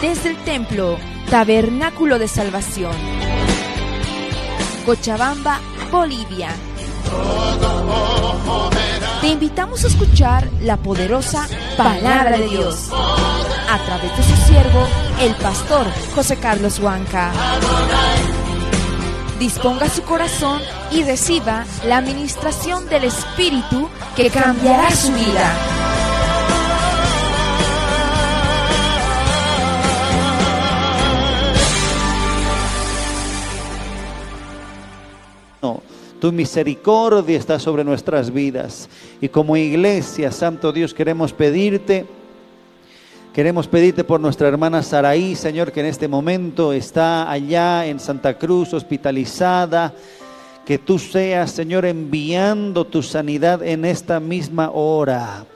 desde el templo Tabernáculo de Salvación. Cochabamba, Bolivia. Te invitamos a escuchar la poderosa palabra de Dios a través de su siervo, el pastor José Carlos Huanca. Disponga su corazón y reciba la administración del Espíritu que cambiará su vida. Tu misericordia está sobre nuestras vidas. Y como iglesia, Santo Dios, queremos pedirte, queremos pedirte por nuestra hermana Saraí, Señor, que en este momento está allá en Santa Cruz, hospitalizada. Que tú seas, Señor, enviando tu sanidad en esta misma hora.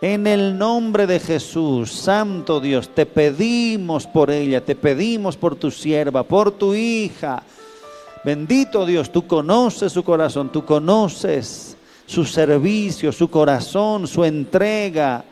En el nombre de Jesús, Santo Dios, te pedimos por ella, te pedimos por tu sierva, por tu hija. Bendito Dios, tú conoces su corazón, tú conoces su servicio, su corazón, su entrega.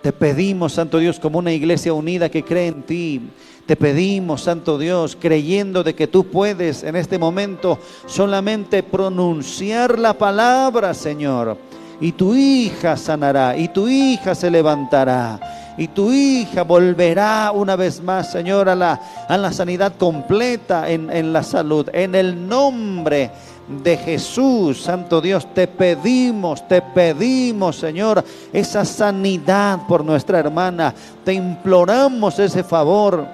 Te pedimos, Santo Dios, como una iglesia unida que cree en ti. Te pedimos, Santo Dios, creyendo de que tú puedes en este momento solamente pronunciar la palabra, Señor. Y tu hija sanará, y tu hija se levantará y tu hija volverá una vez más, Señor, a la, a la sanidad completa en, en la salud. En el nombre de Jesús, Santo Dios, te pedimos, te pedimos, Señor, esa sanidad por nuestra hermana. Te imploramos ese favor.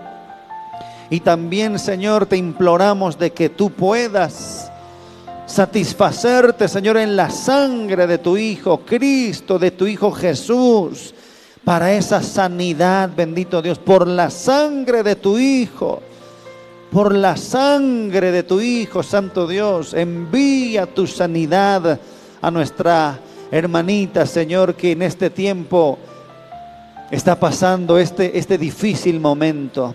Y también, Señor, te imploramos de que tú puedas satisfacerte, Señor, en la sangre de tu Hijo Cristo, de tu Hijo Jesús para esa sanidad, bendito Dios, por la sangre de tu Hijo. Por la sangre de tu Hijo, Santo Dios, envía tu sanidad a nuestra hermanita, Señor, que en este tiempo está pasando este, este difícil momento.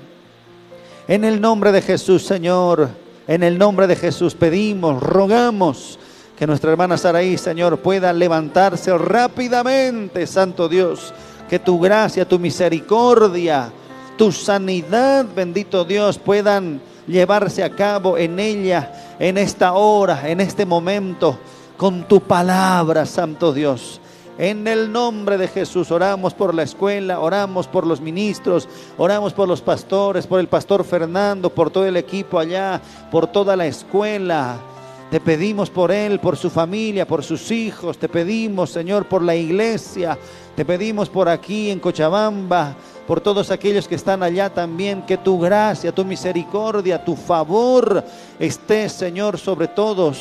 En el nombre de Jesús, Señor, en el nombre de Jesús pedimos, rogamos que nuestra hermana Saraí, Señor, pueda levantarse rápidamente, Santo Dios que tu gracia, tu misericordia, tu sanidad, bendito Dios, puedan llevarse a cabo en ella, en esta hora, en este momento, con tu palabra, Santo Dios. En el nombre de Jesús oramos por la escuela, oramos por los ministros, oramos por los pastores, por el pastor Fernando, por todo el equipo allá, por toda la escuela. Te pedimos por él, por su familia, por sus hijos. Te pedimos, Señor, por la iglesia. Te pedimos por aquí en Cochabamba, por todos aquellos que están allá también, que tu gracia, tu misericordia, tu favor esté, Señor, sobre todos.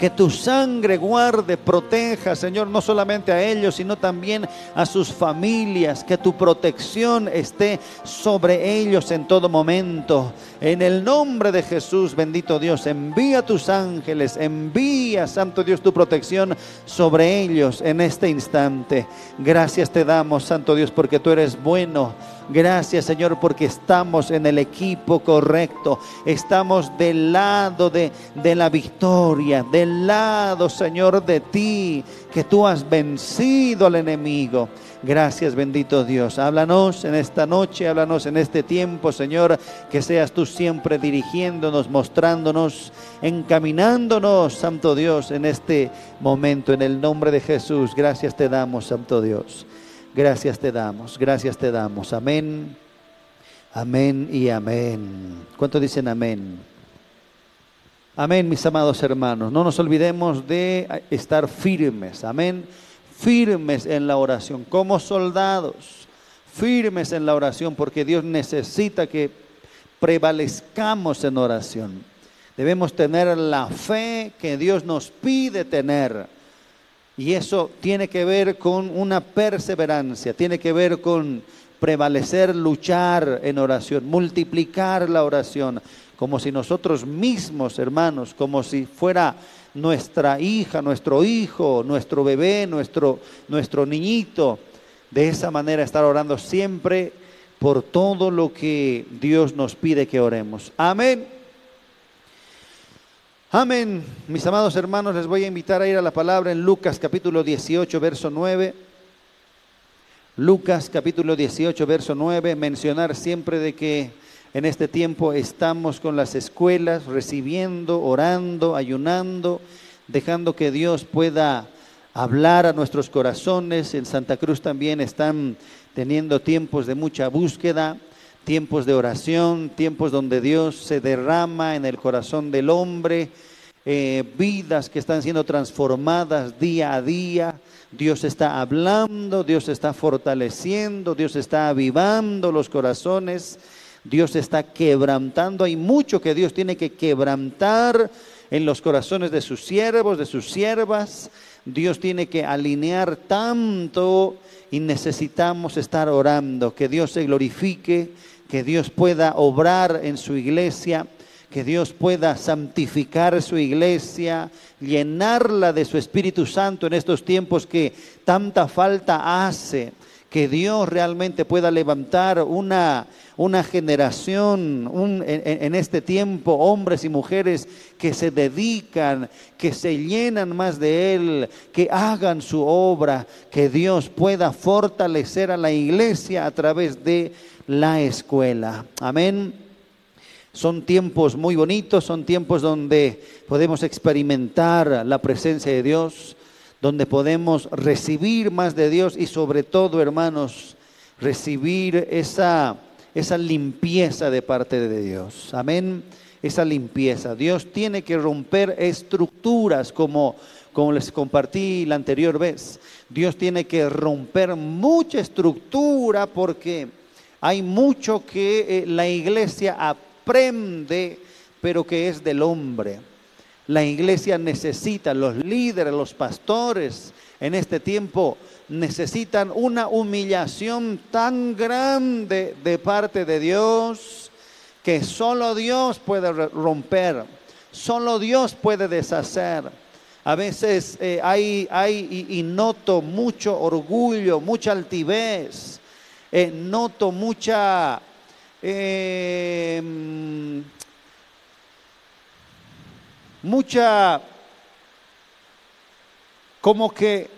Que tu sangre guarde, proteja, Señor, no solamente a ellos, sino también a sus familias. Que tu protección esté sobre ellos en todo momento. En el nombre de Jesús, bendito Dios, envía tus ángeles, envía, Santo Dios, tu protección sobre ellos en este instante. Gracias te damos, Santo Dios, porque tú eres bueno Gracias Señor porque estamos en el equipo correcto. Estamos del lado de, de, la victoria, del lado Señor de ti, que tú has vencido al enemigo. Gracias bendito Dios. Háblanos en esta noche, háblanos en este tiempo Señor, que seas tú siempre dirigiéndonos, mostrándonos, encaminándonos, Santo Dios, en este momento. En el nombre de Jesús, gracias te damos, Santo Dios. Gracias te damos, gracias te damos. Amén, amén y amén. ¿Cuánto dicen amén? Amén, mis amados hermanos. No nos olvidemos de estar firmes, amén. Firmes en la oración, como soldados, firmes en la oración, porque Dios necesita que prevalezcamos en oración. Debemos tener la fe que Dios nos pide tener y eso tiene que ver con una perseverancia, tiene que ver con prevalecer, luchar en oración, multiplicar la oración, como si nosotros mismos, hermanos, como si fuera nuestra hija, nuestro hijo, nuestro bebé, nuestro, nuestro niñito, de esa manera estar orando siempre por todo lo que Dios nos pide que oremos. Amén. Amén. Mis amados hermanos, les voy a invitar a ir a la palabra en Lucas capítulo 18, verso 9. Lucas capítulo 18, verso 9, mencionar siempre de que en este tiempo estamos con las escuelas, recibiendo, orando, ayunando, dejando que Dios pueda hablar a nuestros corazones. En Santa Cruz también están teniendo tiempos de mucha búsqueda, tiempos de oración, tiempos donde Dios se derrama en el corazón del hombre, eh, vidas que están siendo transformadas día a día Dios está hablando, Dios está fortaleciendo, Dios está avivando los corazones, Dios está quebrantando. Hay mucho que Dios tiene que quebrantar en los corazones de sus siervos, de sus siervas. Dios tiene que alinear tanto y necesitamos estar orando, que Dios se glorifique, que Dios pueda obrar en su iglesia que Dios pueda santificar su iglesia, llenarla de su Espíritu Santo en estos tiempos que tanta falta hace, que Dios realmente pueda levantar una, una generación en, este tiempo, hombres y mujeres que se dedican, que se llenan más de Él, que hagan su obra, que Dios pueda fortalecer a la iglesia a través de la escuela. Amén. Son tiempos muy bonitos, son tiempos donde podemos experimentar la presencia de Dios, donde podemos recibir más de Dios y sobre todo, hermanos, recibir esa, esa limpieza de parte de Dios. Amén. Esa limpieza. Dios tiene que romper estructuras como, como les compartí la anterior vez. Dios tiene que romper mucha estructura porque hay mucho que eh, la iglesia aprende, pero que es del hombre. La iglesia necesita, los líderes, los pastores en este tiempo necesitan una humillación tan grande de parte de Dios que solo Dios puede romper, solo Dios puede deshacer. A veces eh, hay, hay y, noto mucho orgullo, mucha altivez, eh, noto mucha Em, mucha, como que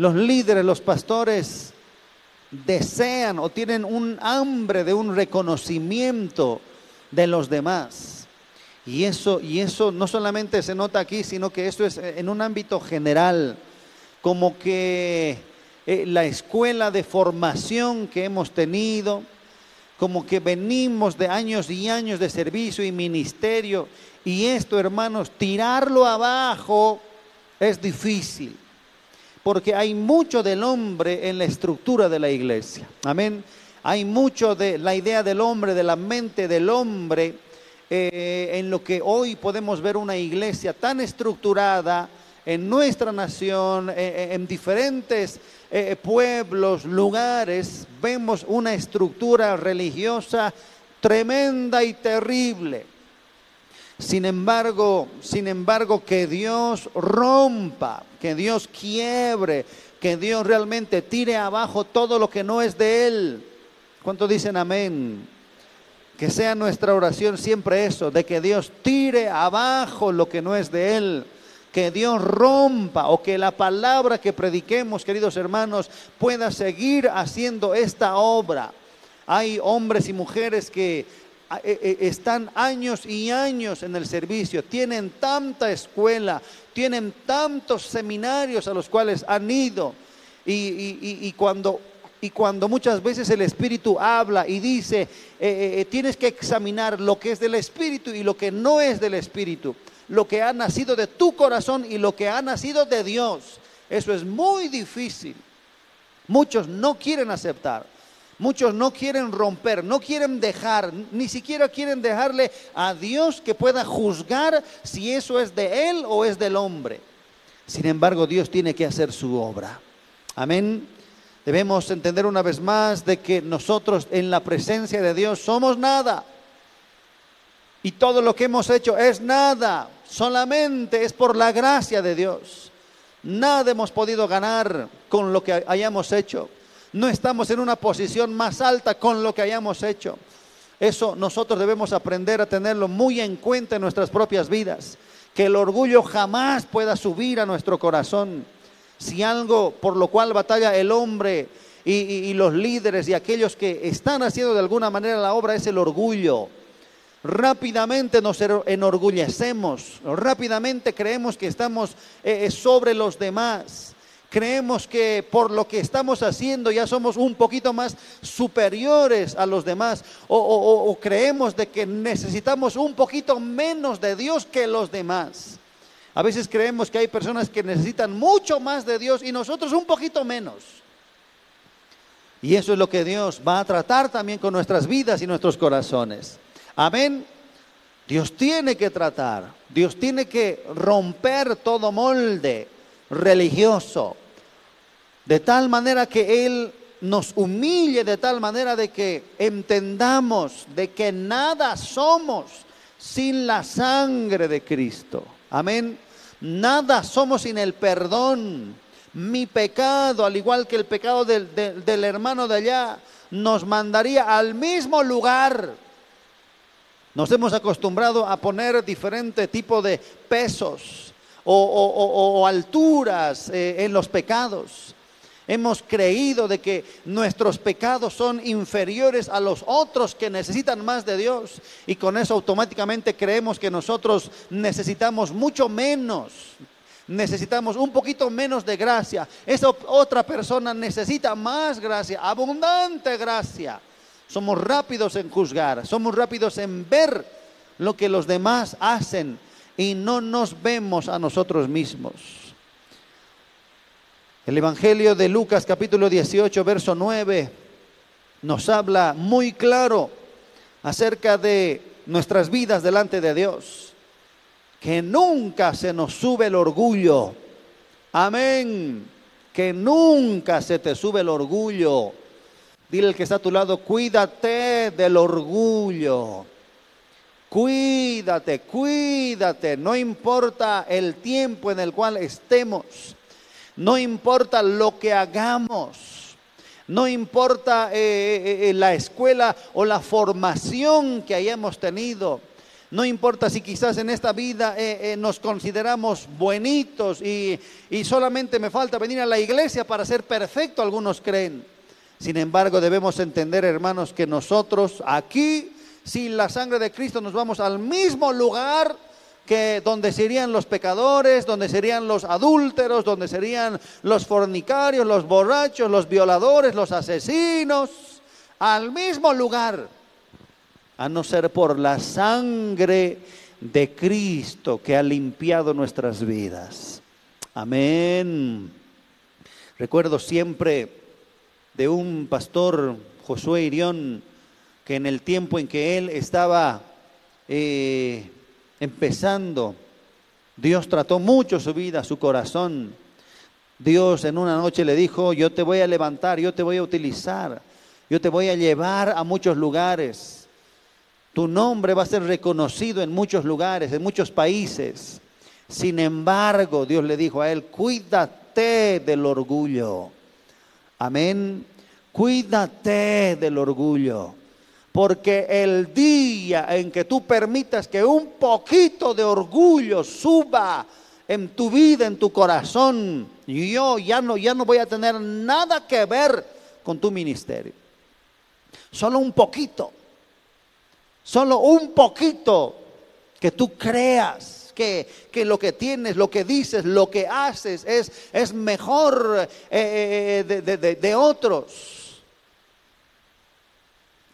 los líderes, los pastores desean o tienen un hambre de un reconocimiento de los demás. Y eso, y eso no solamente se nota aquí, sino que esto es en un ámbito general, como que eh, la escuela de formación que hemos tenido, como que venimos de años y años de servicio y ministerio. Y esto, hermanos, tirarlo abajo es difícil. Porque hay mucho del hombre en la estructura de la iglesia. Amén. Hay mucho de la idea del hombre, de la mente del hombre, eh, en lo que hoy podemos ver una iglesia tan estructurada en nuestra nación, eh, eh, en diferentes pueblos, lugares, vemos una estructura religiosa tremenda y terrible. Sin embargo, sin embargo, que Dios rompa, que Dios quiebre, que Dios realmente tire abajo todo lo que no es de Él. ¿Cuántos dicen amén? Que sea nuestra oración siempre eso, de que Dios tire abajo lo que no es de Él que Dios rompa o que la palabra que prediquemos, queridos hermanos, pueda seguir haciendo esta obra. Hay hombres y mujeres que están años y años en el servicio, tienen tanta escuela, tienen tantos seminarios a los cuales han ido. Y, cuando y cuando muchas veces el Espíritu habla y dice, eh, tienes que examinar lo que es del Espíritu y lo que no es del Espíritu lo que ha nacido de tu corazón y lo que ha nacido de Dios. Eso es muy difícil. Muchos no quieren aceptar. Muchos no quieren romper, no quieren dejar, ni siquiera quieren dejarle a Dios que pueda juzgar si eso es de Él o es del hombre. Sin embargo, Dios tiene que hacer su obra. Amén. Debemos entender una vez más de que nosotros en la presencia de Dios somos nada. Y todo lo que hemos hecho es nada solamente es por la gracia de Dios. Nada hemos podido ganar con lo que hayamos hecho. No estamos en una posición más alta con lo que hayamos hecho. Eso nosotros debemos aprender a tenerlo muy en cuenta en nuestras propias vidas. Que el orgullo jamás pueda subir a nuestro corazón. Si algo por lo cual batalla el hombre y, los líderes y aquellos que están haciendo de alguna manera la obra es el orgullo. Rápidamente nos enorgullecemos, rápidamente creemos que estamos eh, eh, sobre los demás. Creemos que por lo que estamos haciendo ya somos un poquito más superiores a los demás o, o creemos de que necesitamos un poquito menos de Dios que los demás. A veces creemos que hay personas que necesitan mucho más de Dios y nosotros un poquito menos. Y eso es lo que Dios va a tratar también con nuestras vidas y nuestros corazones. Amén. Dios tiene que tratar, Dios tiene que romper todo molde religioso, de tal manera que Él nos humille, de tal manera de que entendamos de que nada somos sin la sangre de Cristo. Amén. Nada somos sin el perdón. Mi pecado, al igual que el pecado del, del hermano de allá, nos mandaría al mismo lugar nos hemos acostumbrado a poner diferente tipo de pesos o, alturas eh, en los pecados. Hemos creído de que nuestros pecados son inferiores a los otros que necesitan más de Dios y con eso automáticamente creemos que nosotros necesitamos mucho menos. Necesitamos un poquito menos de gracia. Esa otra persona necesita más gracia, abundante gracia. Somos rápidos en juzgar, somos rápidos en ver lo que los demás hacen y no nos vemos a nosotros mismos. El Evangelio de Lucas capítulo 18, verso 9, nos habla muy claro acerca de nuestras vidas delante de Dios. Que nunca se nos sube el orgullo. Amén. Que nunca se te sube el orgullo. Dile al que está a tu lado, cuídate del orgullo. Cuídate, cuídate. No importa el tiempo en el cual estemos. No importa lo que hagamos. No importa eh, eh, eh, la escuela o la formación que hayamos tenido. No importa si quizás en esta vida nos consideramos buenitos y, y solamente me falta venir a la iglesia para ser perfecto, algunos creen. Sin embargo, debemos entender, hermanos, que nosotros aquí, sin la sangre de Cristo, nos vamos al mismo lugar que donde serían los pecadores, donde serían los adúlteros, donde serían los fornicarios, los borrachos, los violadores, los asesinos, al mismo lugar, a no ser por la sangre de Cristo que ha limpiado nuestras vidas. Amén. Recuerdo siempre de un pastor, Josué Irión, que en el tiempo en que él estaba eh, empezando, Dios trató mucho su vida, su corazón. Dios en una noche le dijo, yo te voy a levantar, yo te voy a utilizar, yo te voy a llevar a muchos lugares. Tu nombre va a ser reconocido en muchos lugares, en muchos países. Sin embargo, Dios le dijo a él, cuídate del orgullo. Amén. Cuídate del orgullo. Porque el día en que tú permitas que un poquito de orgullo suba en tu vida, en tu corazón, yo ya no, ya no voy a tener nada que ver con tu ministerio. Solo un poquito. Solo un poquito que tú creas que, lo que tienes, lo que dices, lo que haces es, es mejor eh, eh, de, otros.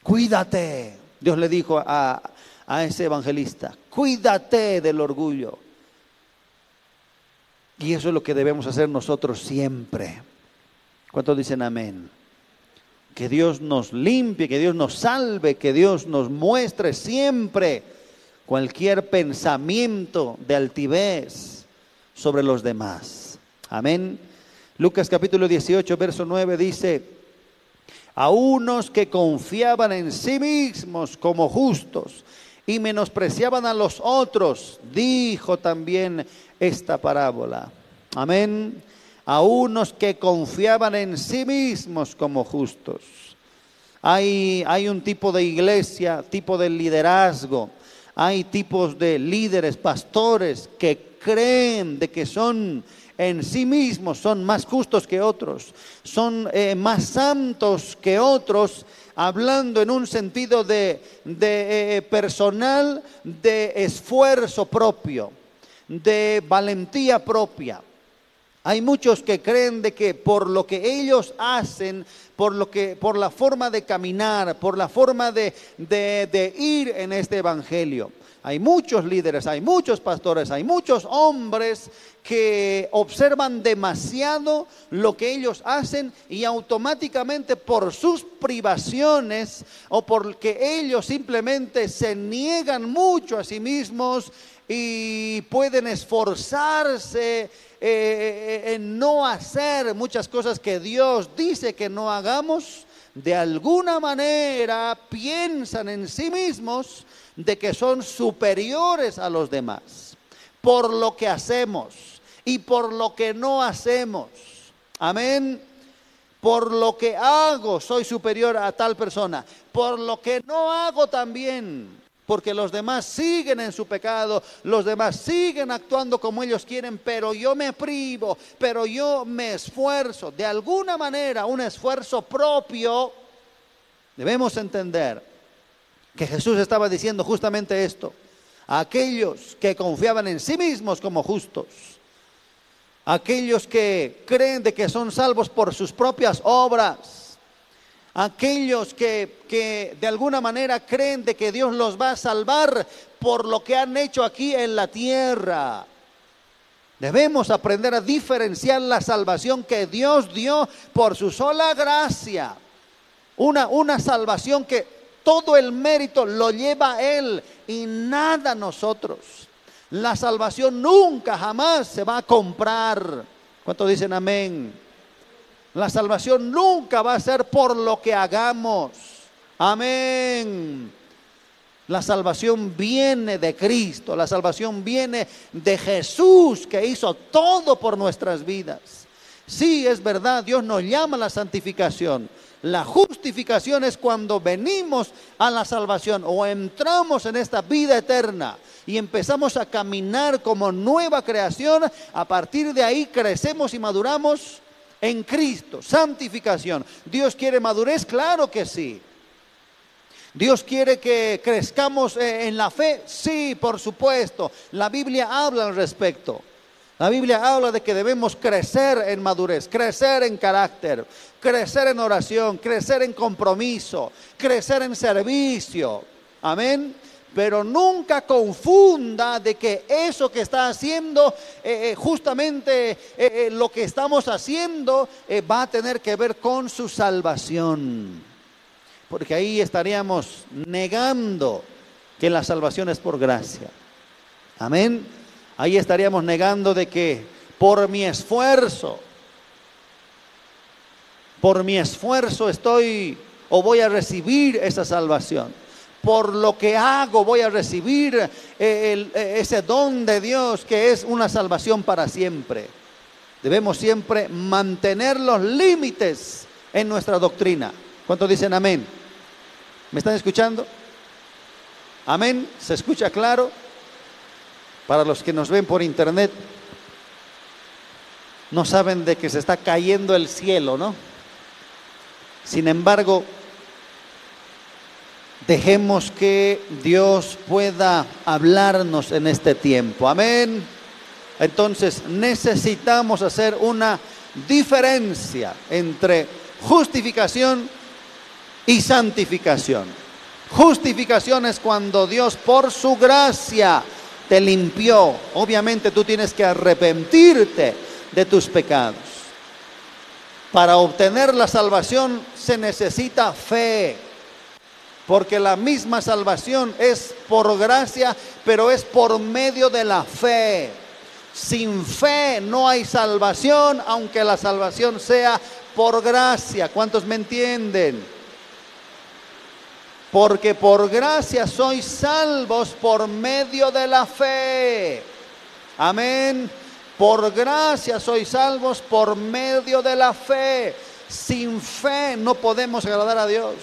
Cuídate, Dios le dijo a, a ese evangelista, cuídate del orgullo. Y eso es lo que debemos hacer nosotros siempre. ¿Cuántos dicen amén? Que Dios nos limpie, que Dios nos salve, que Dios nos muestre siempre cualquier pensamiento de altivez sobre los demás. Amén. Lucas capítulo 18, verso 9 dice, a unos que confiaban en sí mismos como justos y menospreciaban a los otros, dijo también esta parábola. Amén. A unos que confiaban en sí mismos como justos. Hay, hay un tipo de iglesia, tipo de liderazgo, hay tipos de líderes, pastores que creen de que son en sí mismos son más justos que otros, son eh, más santos que otros, hablando en un sentido de, de eh, personal, de esfuerzo propio, de valentía propia. Hay muchos que creen de que por lo que ellos hacen, por lo que, por la forma de caminar, por la forma de, de, de ir en este evangelio, hay muchos líderes, hay muchos pastores, hay muchos hombres que observan demasiado lo que ellos hacen y automáticamente por sus privaciones o porque ellos simplemente se niegan mucho a sí mismos y pueden esforzarse eh, eh, en no hacer muchas cosas que Dios dice que no hagamos, de alguna manera piensan en sí mismos de que son superiores a los demás por lo que hacemos y por lo que no hacemos. Amén. Por lo que hago soy superior a tal persona. Por lo que no hago también. Porque los demás siguen en su pecado, los demás siguen actuando como ellos quieren, pero yo me privo, pero yo me esfuerzo. De alguna manera, un esfuerzo propio, debemos entender que Jesús estaba diciendo justamente esto. Aquellos que confiaban en sí mismos como justos, aquellos que creen de que son salvos por sus propias obras, aquellos que, que, de alguna manera creen de que Dios los va a salvar por lo que han hecho aquí en la tierra. Debemos aprender a diferenciar la salvación que Dios dio por su sola gracia. Una, una salvación que todo el mérito lo lleva Él y nada nosotros. La salvación nunca, jamás se va a comprar. ¿Cuántos dicen amén? La salvación nunca va a ser por lo que hagamos. Amén. La salvación viene de Cristo, la salvación viene de Jesús que hizo todo por nuestras vidas. Sí, es verdad, Dios nos llama a la santificación, la justificación es cuando venimos a la salvación o entramos en esta vida eterna y empezamos a caminar como nueva creación. A partir de ahí crecemos y maduramos en Cristo. Santificación. ¿Dios quiere madurez? Claro que sí. ¿Dios quiere que crezcamos eh, en la fe? Sí, por supuesto. La Biblia habla al respecto. La Biblia habla de que debemos crecer en madurez, crecer en carácter, crecer en oración, crecer en compromiso, crecer en servicio. Amén. Pero nunca confunda de que eso que está haciendo, eh, eh, justamente eh, lo que estamos haciendo, va a tener que ver con su salvación. Porque ahí estaríamos negando que la salvación es por gracia. Amén. Ahí estaríamos negando de que por mi esfuerzo, por mi esfuerzo estoy o voy a recibir esa salvación. Por lo que hago voy a recibir eh, eh, ese don de Dios que es una salvación para siempre. Debemos siempre mantener los límites en nuestra doctrina. ¿Cuántos dicen amén? ¿Me están escuchando? Amén. ¿Se escucha claro? Para los que nos ven por internet, no saben de que se está cayendo el cielo, ¿no? Sin embargo, dejemos que Dios pueda hablarnos en este tiempo. Amén. Entonces necesitamos hacer una diferencia entre justificación y santificación. Justificación es cuando Dios por su gracia te limpió. Obviamente tú tienes que arrepentirte de tus pecados. Para obtener la salvación se necesita fe, porque la misma salvación es por gracia, pero es por medio de la fe. Sin fe no hay salvación, aunque la salvación sea por gracia. ¿Cuántos me entienden? Porque por gracia sois salvos por medio de la fe. Amén. Por gracia sois salvos por medio de la fe. Sin fe no podemos agradar a Dios.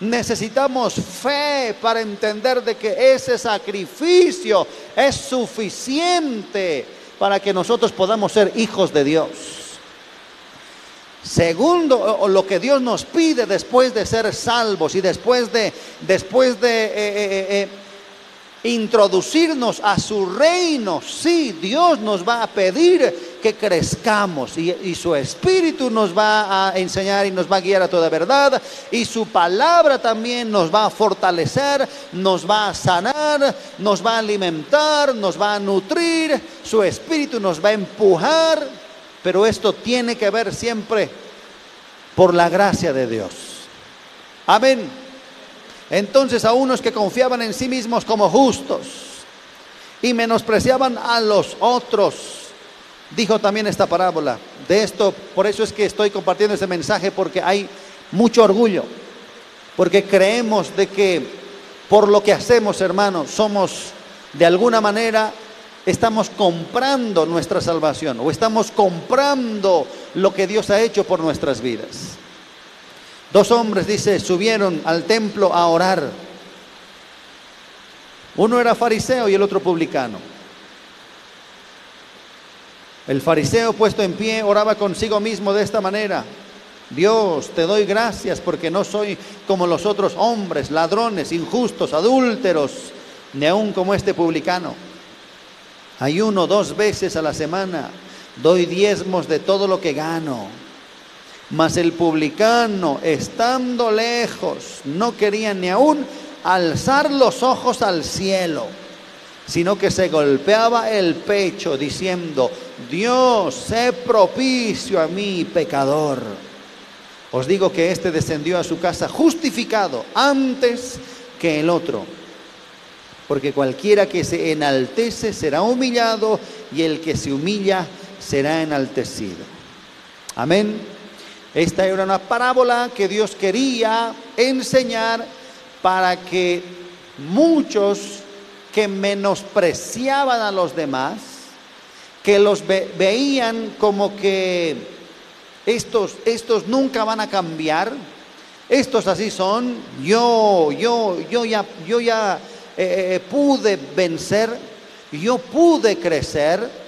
Necesitamos fe para entender de que ese sacrificio es suficiente para que nosotros podamos ser hijos de Dios. Segundo, lo que Dios nos pide después de ser salvos y después de, después de eh, eh, eh, introducirnos a su reino, sí, Dios nos va a pedir que crezcamos y, y, su espíritu nos va a enseñar y nos va a guiar a toda verdad y su palabra también nos va a fortalecer, nos va a sanar, nos va a alimentar, nos va a nutrir, su espíritu nos va a empujar pero esto tiene que ver siempre por la gracia de Dios. Amén. Entonces a unos que confiaban en sí mismos como justos y menospreciaban a los otros, dijo también esta parábola. De esto, por eso es que estoy compartiendo este mensaje, porque hay mucho orgullo, porque creemos de que por lo que hacemos, hermanos, somos de alguna manera estamos comprando nuestra salvación o estamos comprando lo que Dios ha hecho por nuestras vidas. Dos hombres, dice, subieron al templo a orar. Uno era fariseo y el otro publicano. El fariseo puesto en pie oraba consigo mismo de esta manera. Dios, te doy gracias porque no soy como los otros hombres, ladrones, injustos, adúlteros, ni aun como este publicano. Ayuno dos veces a la semana. Doy diezmos de todo lo que gano. Mas el publicano, estando lejos, no quería ni aún alzar los ojos al cielo, sino que se golpeaba el pecho diciendo, Dios, sé propicio a mí, pecador. Os digo que éste descendió a su casa justificado antes que el otro porque cualquiera que se enaltece será humillado y el que se humilla será enaltecido. Amén. Esta era una parábola que Dios quería enseñar para que muchos que menospreciaban a los demás, que los veían como que estos, estos nunca van a cambiar, estos así son, yo, yo, yo ya, yo ya eh, eh, pude vencer, yo pude crecer.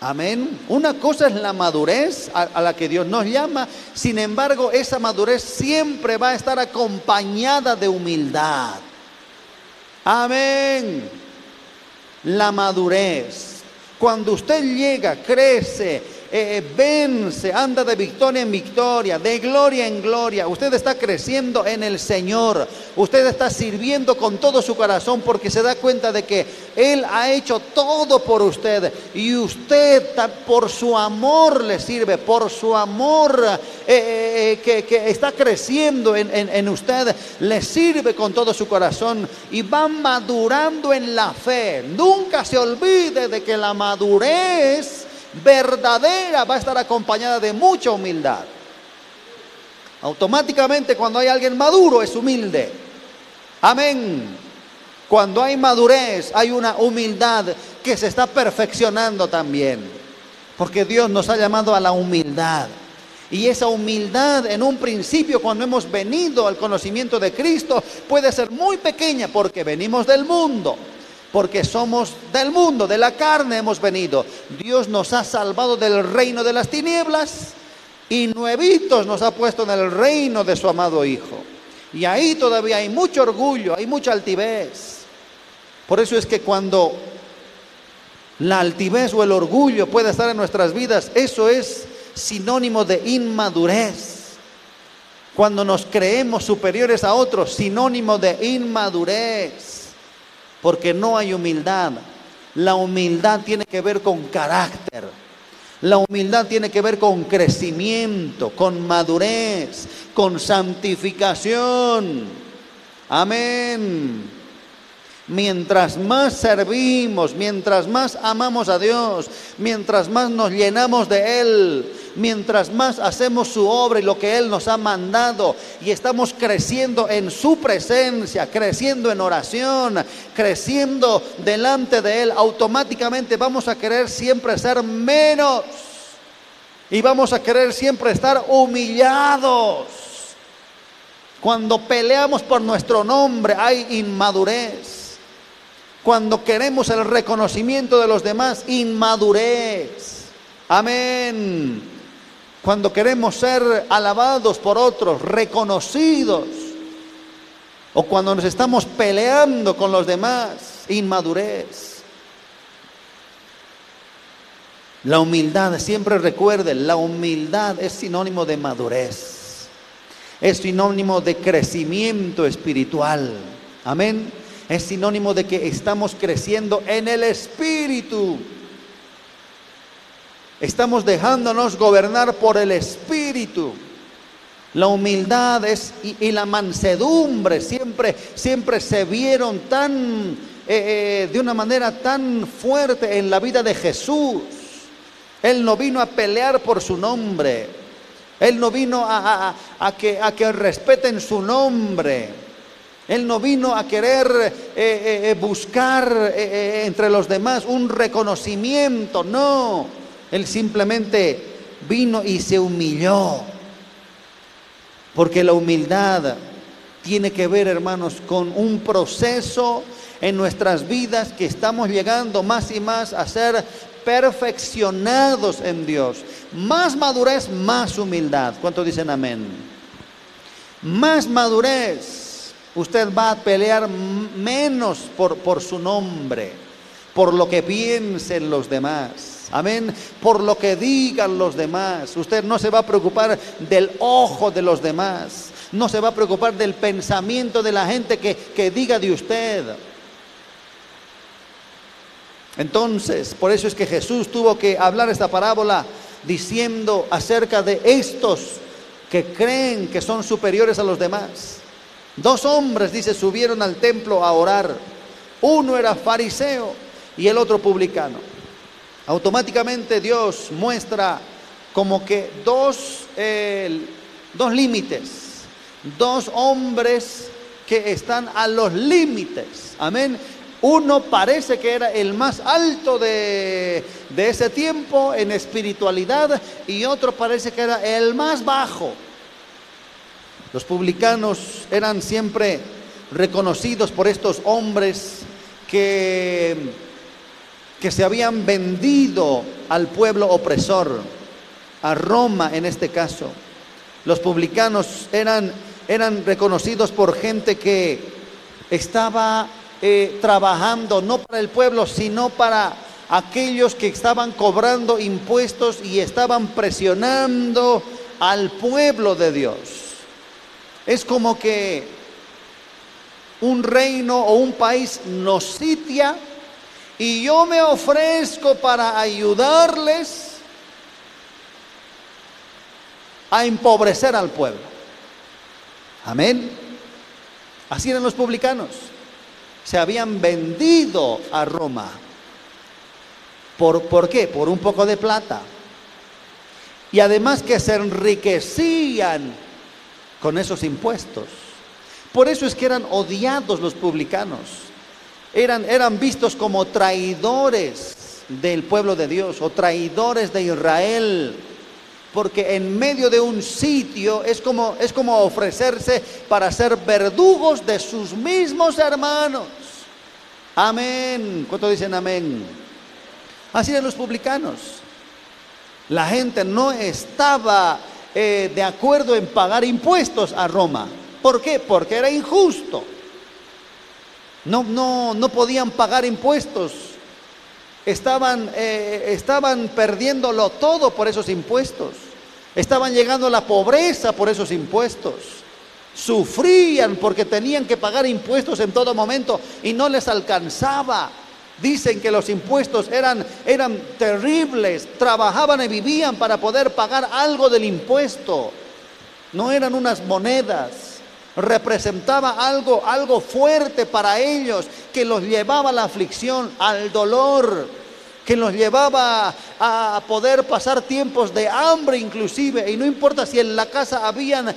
Amén. Una cosa es la madurez a, a, la que Dios nos llama. Sin embargo, esa madurez siempre va a estar acompañada de humildad. Amén. La madurez. Cuando usted llega, crece, eh, vence, anda de victoria en victoria, de gloria en gloria. Usted está creciendo en el Señor. Usted está sirviendo con todo su corazón porque se da cuenta de que Él ha hecho todo por usted. Y usted por su amor le sirve, por su amor eh, eh, que, está creciendo en, en usted, le sirve con todo su corazón y va madurando en la fe. Nunca se olvide de que la madurez verdadera va a estar acompañada de mucha humildad. Automáticamente cuando hay alguien maduro es humilde. Amén. Cuando hay madurez hay una humildad que se está perfeccionando también. Porque Dios nos ha llamado a la humildad. Y esa humildad en un principio cuando hemos venido al conocimiento de Cristo puede ser muy pequeña porque venimos del mundo porque somos del mundo, de la carne hemos venido. Dios nos ha salvado del reino de las tinieblas y nuevitos nos ha puesto en el reino de su amado Hijo. Y ahí todavía hay mucho orgullo, hay mucha altivez. Por eso es que cuando la altivez o el orgullo puede estar en nuestras vidas, eso es sinónimo de inmadurez. Cuando nos creemos superiores a otros, sinónimo de inmadurez porque no hay humildad. La humildad tiene que ver con carácter. La humildad tiene que ver con crecimiento, con madurez, con santificación. Amén. Mientras más servimos, mientras más amamos a Dios, mientras más nos llenamos de Él, mientras más hacemos su obra y lo que Él nos ha mandado y estamos creciendo en su presencia, creciendo en oración, creciendo delante de Él, automáticamente vamos a querer siempre ser menos y vamos a querer siempre estar humillados. Cuando peleamos por nuestro nombre hay inmadurez. Cuando queremos el reconocimiento de los demás, inmadurez. Amén. Cuando queremos ser alabados por otros, reconocidos. O cuando nos estamos peleando con los demás, inmadurez. La humildad, siempre recuerden, la humildad es sinónimo de madurez. Es sinónimo de crecimiento espiritual. Amén. Es sinónimo de que estamos creciendo en el espíritu. Estamos dejándonos gobernar por el espíritu. La humildad es, y, la mansedumbre siempre, siempre se vieron tan, eh, eh, de una manera tan fuerte en la vida de Jesús. Él no vino a pelear por su nombre. Él no vino a, que, a que respeten su nombre. Él no vino a querer eh, buscar entre los demás un reconocimiento, no. Él simplemente vino y se humilló. Porque la humildad tiene que ver, hermanos, con un proceso en nuestras vidas que estamos llegando más y más a ser perfeccionados en Dios. Más madurez, más humildad. ¿Cuántos dicen amén? Más madurez. Usted va a pelear menos por, por su nombre, por lo que piensen los demás Amén. Por lo que digan los demás. Usted no se va a preocupar del ojo de los demás. No se va a preocupar del pensamiento de la gente que, que diga de usted. Entonces, por eso es que Jesús tuvo que hablar esta parábola diciendo acerca de estos que creen que son superiores a los demás. Dos hombres, dice, subieron al templo a orar. Uno era fariseo y el otro publicano automáticamente Dios muestra como que dos, dos límites, dos hombres que están a los límites. Amén. Uno parece que era el más alto de, de ese tiempo en espiritualidad y otro parece que era el más bajo. Los publicanos eran siempre reconocidos por estos hombres que que se habían vendido al pueblo opresor, a Roma en este caso. Los publicanos eran, eran reconocidos por gente que estaba eh, trabajando no para el pueblo, sino para aquellos que estaban cobrando impuestos y estaban presionando al pueblo de Dios. Es como que un reino o un país nos sitia y yo me ofrezco para ayudarles a empobrecer al pueblo. Amén. Así eran los publicanos. Se habían vendido a Roma. ¿Por, ¿Por qué? Por un poco de plata. Y además que se enriquecían con esos impuestos. Por eso es que eran odiados los publicanos eran, vistos como traidores del pueblo de Dios o traidores de Israel. Porque en medio de un sitio es como, es como ofrecerse para ser verdugos de sus mismos hermanos. Amén. ¿Cuánto dicen amén? Así eran los publicanos. La gente no estaba eh, de acuerdo en pagar impuestos a Roma. ¿Por qué? Porque era injusto. No, no, no podían pagar impuestos. Estaban, eh, estaban perdiéndolo todo por esos impuestos. Estaban llegando a la pobreza por esos impuestos. Sufrían porque tenían que pagar impuestos en todo momento y no les alcanzaba. Dicen que los impuestos eran, eran terribles, trabajaban y vivían para poder pagar algo del impuesto. No eran unas monedas, representaba algo, algo fuerte para ellos, que los llevaba a la aflicción, al dolor, que los llevaba a poder pasar tiempos de hambre inclusive, y no importa si en la casa habían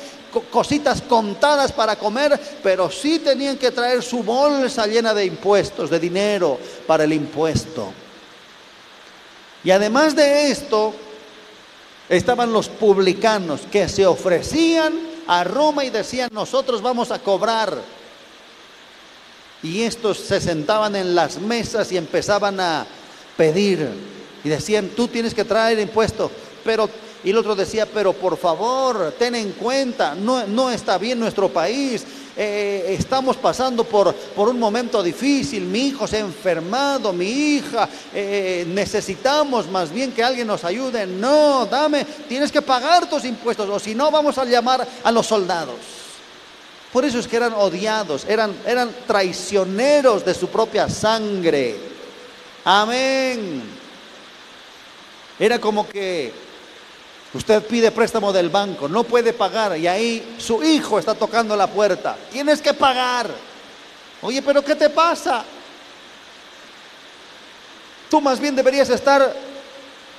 cositas contadas para comer, pero sí tenían que traer su bolsa llena de impuestos, de dinero para el impuesto. Y además de esto, estaban los publicanos que se ofrecían a Roma y decían, nosotros vamos a cobrar. Y estos se sentaban en las mesas y empezaban a pedir. Y decían, tú tienes que traer impuesto. Pero, y el otro decía, pero por favor, ten en cuenta, no, no está bien nuestro país. Eh, estamos pasando por, por, un momento difícil, mi hijo se ha enfermado, mi hija, eh, necesitamos más bien que alguien nos ayude. No, dame, tienes que pagar tus impuestos o si no vamos a llamar a los soldados. Por eso es que eran odiados, eran, eran traicioneros de su propia sangre. Amén. Era como que usted pide préstamo del banco, no puede pagar y ahí su hijo está tocando la puerta. Tienes que pagar. Oye, pero ¿qué te pasa? Tú más bien deberías estar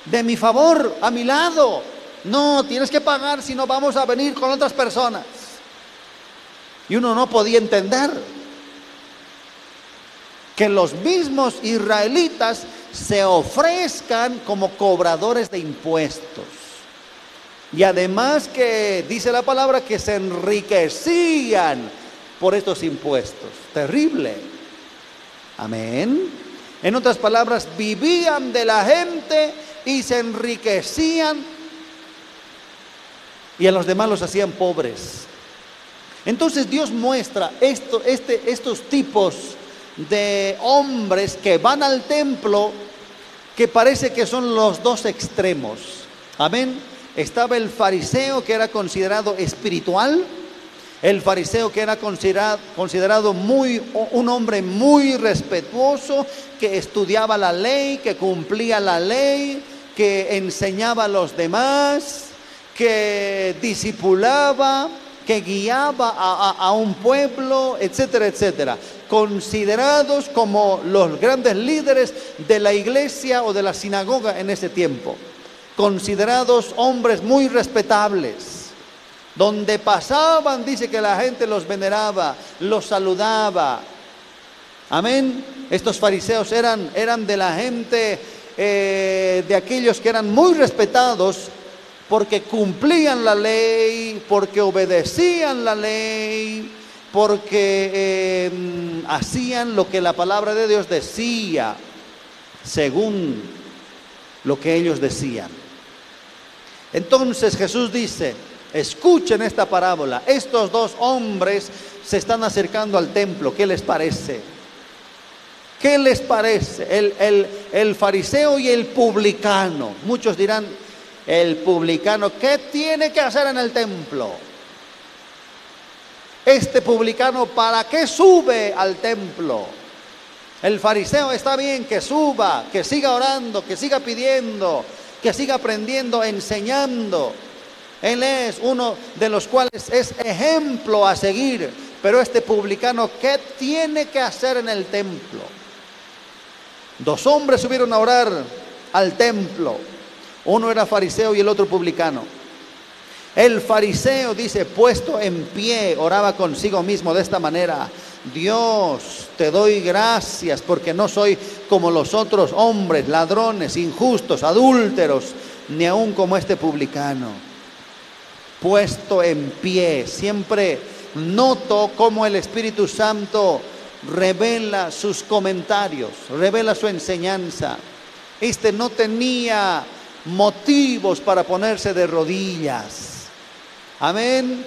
de mi favor, a mi lado. No, tienes que pagar si no vamos a venir con otras personas. Y uno no podía entender que los mismos israelitas se ofrezcan como cobradores de impuestos. Y además que dice la palabra que se enriquecían por estos impuestos. Terrible. Amén. En otras palabras, vivían de la gente y se enriquecían y a los demás los hacían pobres. Entonces Dios muestra este, estos tipos de hombres que van al templo que parece que son los dos extremos. Amén. Estaba el fariseo que era considerado espiritual, el fariseo que era considerado, considerado muy, un hombre muy respetuoso, que estudiaba la ley, que cumplía la ley, que enseñaba a los demás, que discipulaba, que guiaba a, un pueblo, etcétera, etcétera, considerados como los grandes líderes de la iglesia o de la sinagoga en ese tiempo, considerados hombres muy respetables. Donde pasaban, dice que la gente los veneraba, los saludaba. Amén. Estos fariseos eran, eran de la gente, eh, de aquellos que eran muy respetados porque cumplían la ley, porque obedecían la ley, porque em, hacían lo que la palabra de Dios decía, según lo que ellos decían. Entonces Jesús dice, escuchen esta parábola, estos dos hombres se están acercando al templo, ¿qué les parece? ¿Qué les parece? El, el, el fariseo y el publicano. Muchos dirán, el publicano, ¿qué tiene que hacer en el templo? Este publicano, ¿para qué sube al templo? El fariseo está bien que suba, que siga orando, que siga pidiendo, que siga aprendiendo, enseñando. Él es uno de los cuales es ejemplo a seguir. Pero este publicano, ¿qué tiene que hacer en el templo? Dos hombres subieron a orar al templo. Uno era fariseo y el otro publicano. El fariseo dice, puesto en pie, oraba consigo mismo de esta manera. Dios, te doy gracias porque no soy como los otros hombres, ladrones, injustos, adúlteros, ni aun como este publicano. Puesto en pie, siempre noto cómo el Espíritu Santo revela sus comentarios, revela su enseñanza. Este no tenía motivos para ponerse de rodillas. Amén.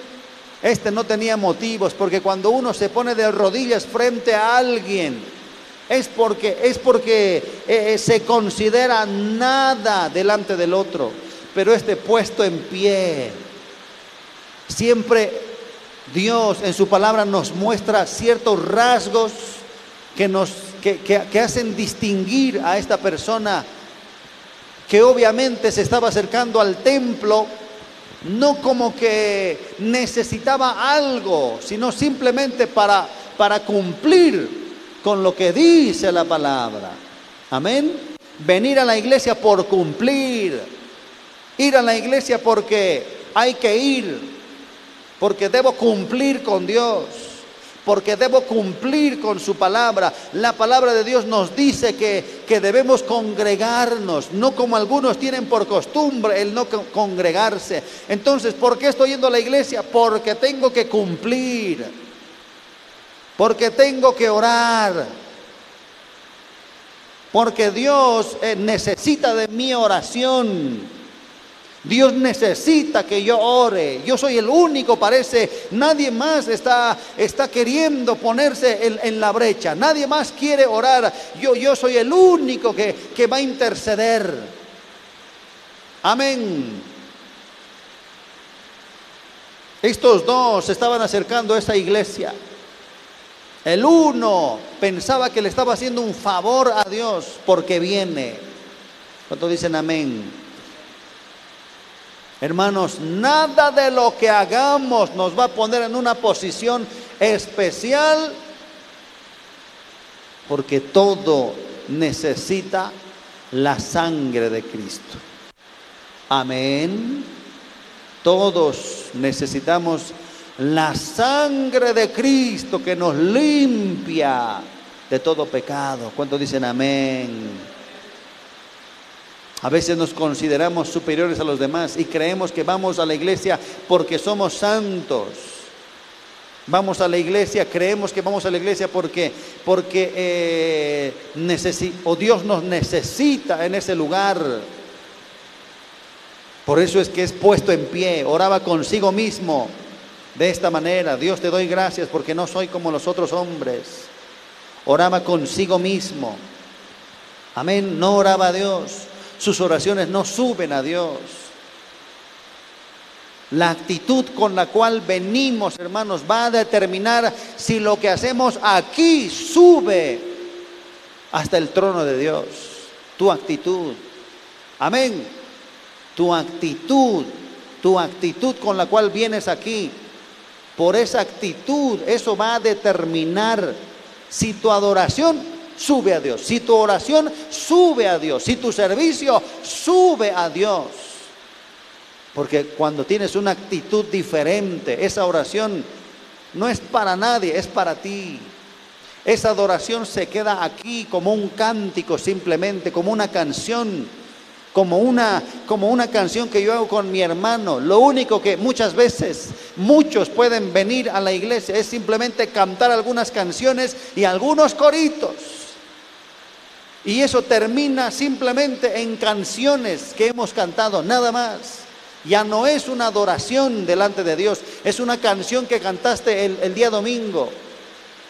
Este no tenía motivos porque cuando uno se pone de rodillas frente a alguien es porque es porque eh, eh, se considera nada delante del otro, pero este puesto en pie siempre Dios en su palabra nos muestra ciertos rasgos que nos que, que hacen distinguir a esta persona que obviamente se estaba acercando al templo, no como que necesitaba algo, sino simplemente para, para cumplir con lo que dice la palabra. Amén. Venir a la iglesia por cumplir. Ir a la iglesia porque hay que ir, porque debo cumplir con Dios porque debo cumplir con su palabra. La palabra de Dios nos dice que, que debemos congregarnos, no como algunos tienen por costumbre el no congregarse. Entonces, ¿por qué estoy yendo a la iglesia? Porque tengo que cumplir. porque tengo que orar, porque Dios eh, necesita de mi oración. Dios necesita que yo ore. Yo soy el único, parece. Nadie más está, está queriendo ponerse en, la brecha. Nadie más quiere orar. Yo, yo soy el único que, que va a interceder. Amén. Estos dos estaban acercando a esa iglesia. El uno pensaba que le estaba haciendo un favor a Dios porque viene. ¿Cuántos dicen amén? Hermanos, nada de lo que hagamos nos va a poner en una posición especial porque todo necesita la sangre de Cristo. Amén. Todos necesitamos la sangre de Cristo que nos limpia de todo pecado. ¿Cuántos dicen amén? A veces nos consideramos superiores a los demás y creemos que vamos a la iglesia porque somos santos. Vamos a la iglesia, creemos que vamos a la iglesia porque, porque eh, o Dios nos necesita en ese lugar. Por eso es que es puesto en pie, oraba consigo mismo de esta manera. Dios te doy gracias porque no soy como los otros hombres. Oraba consigo mismo. Amén, no oraba a Dios. Sus oraciones no suben a Dios. La actitud con la cual venimos, hermanos, va a determinar si lo que hacemos aquí sube hasta el trono de Dios. Tu actitud. Amén. Tu actitud, tu actitud con la cual vienes aquí. Por esa actitud, eso va a determinar si tu adoración sube a Dios. Si tu oración sube a Dios. Si tu servicio sube a Dios. Porque cuando tienes una actitud diferente, esa oración no es para nadie, es para ti. Esa adoración se queda aquí como un cántico simplemente, como una canción, como una, como una canción que yo hago con mi hermano. Lo único que muchas veces muchos pueden venir a la iglesia es simplemente cantar algunas canciones y algunos coritos. Y eso termina simplemente en canciones que hemos cantado, nada más. Ya no es una adoración delante de Dios, es una canción que cantaste el, día domingo.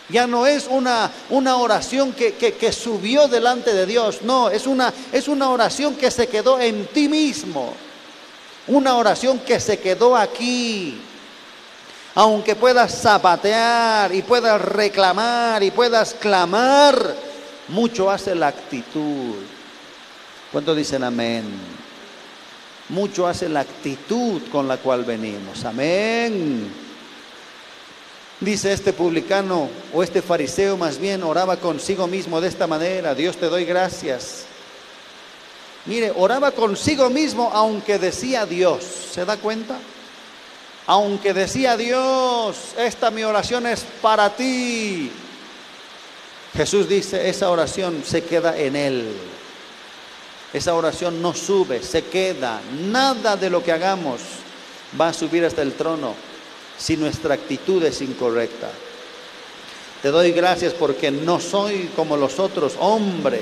Ya no es una, una oración que, que, subió delante de Dios, no, es una, es una oración que se quedó en ti mismo. Una oración que se quedó aquí. Aunque puedas zapatear y puedas reclamar y puedas clamar, mucho hace la actitud. ¿Cuántos dicen amén? Mucho hace la actitud con la cual venimos. Amén. Dice este publicano o este fariseo más bien oraba consigo mismo de esta manera. Dios te doy gracias. Mire, oraba consigo mismo aunque decía Dios. ¿Se da cuenta? Aunque decía Dios, esta mi oración es para ti. Jesús dice, esa oración se queda en Él. Esa oración no sube, se queda. Nada de lo que hagamos va a subir hasta el trono si nuestra actitud es incorrecta. Te doy gracias porque no soy como los otros hombres,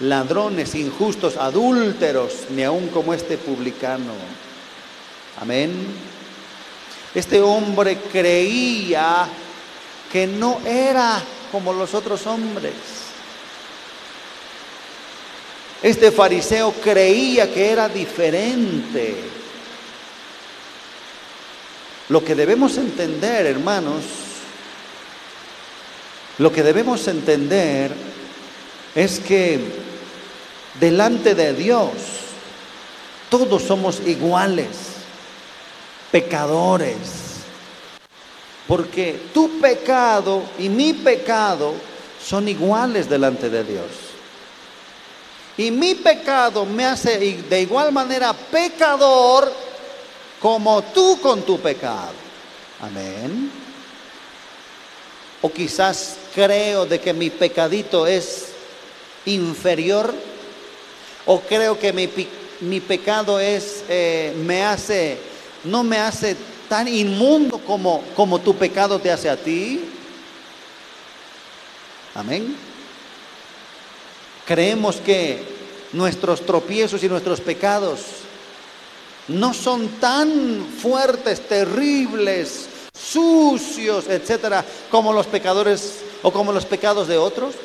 ladrones, injustos, adúlteros, ni aun como este publicano. Amén. Este hombre creía que no era como los otros hombres. Este fariseo creía que era diferente. Lo que debemos entender, hermanos, lo que debemos entender es que delante de Dios todos somos iguales, pecadores porque tu pecado y mi pecado son iguales delante de Dios. Y mi pecado me hace de igual manera pecador como tú con tu pecado. Amén. O quizás creo de que mi pecadito es inferior. O creo que mi, pecado es, eh, me hace, no me hace tan inmundo como, como tu pecado te hace a ti. Amén. Creemos que nuestros tropiezos y nuestros pecados no son tan fuertes, terribles, sucios, etcétera, como los pecadores o como los pecados de otros.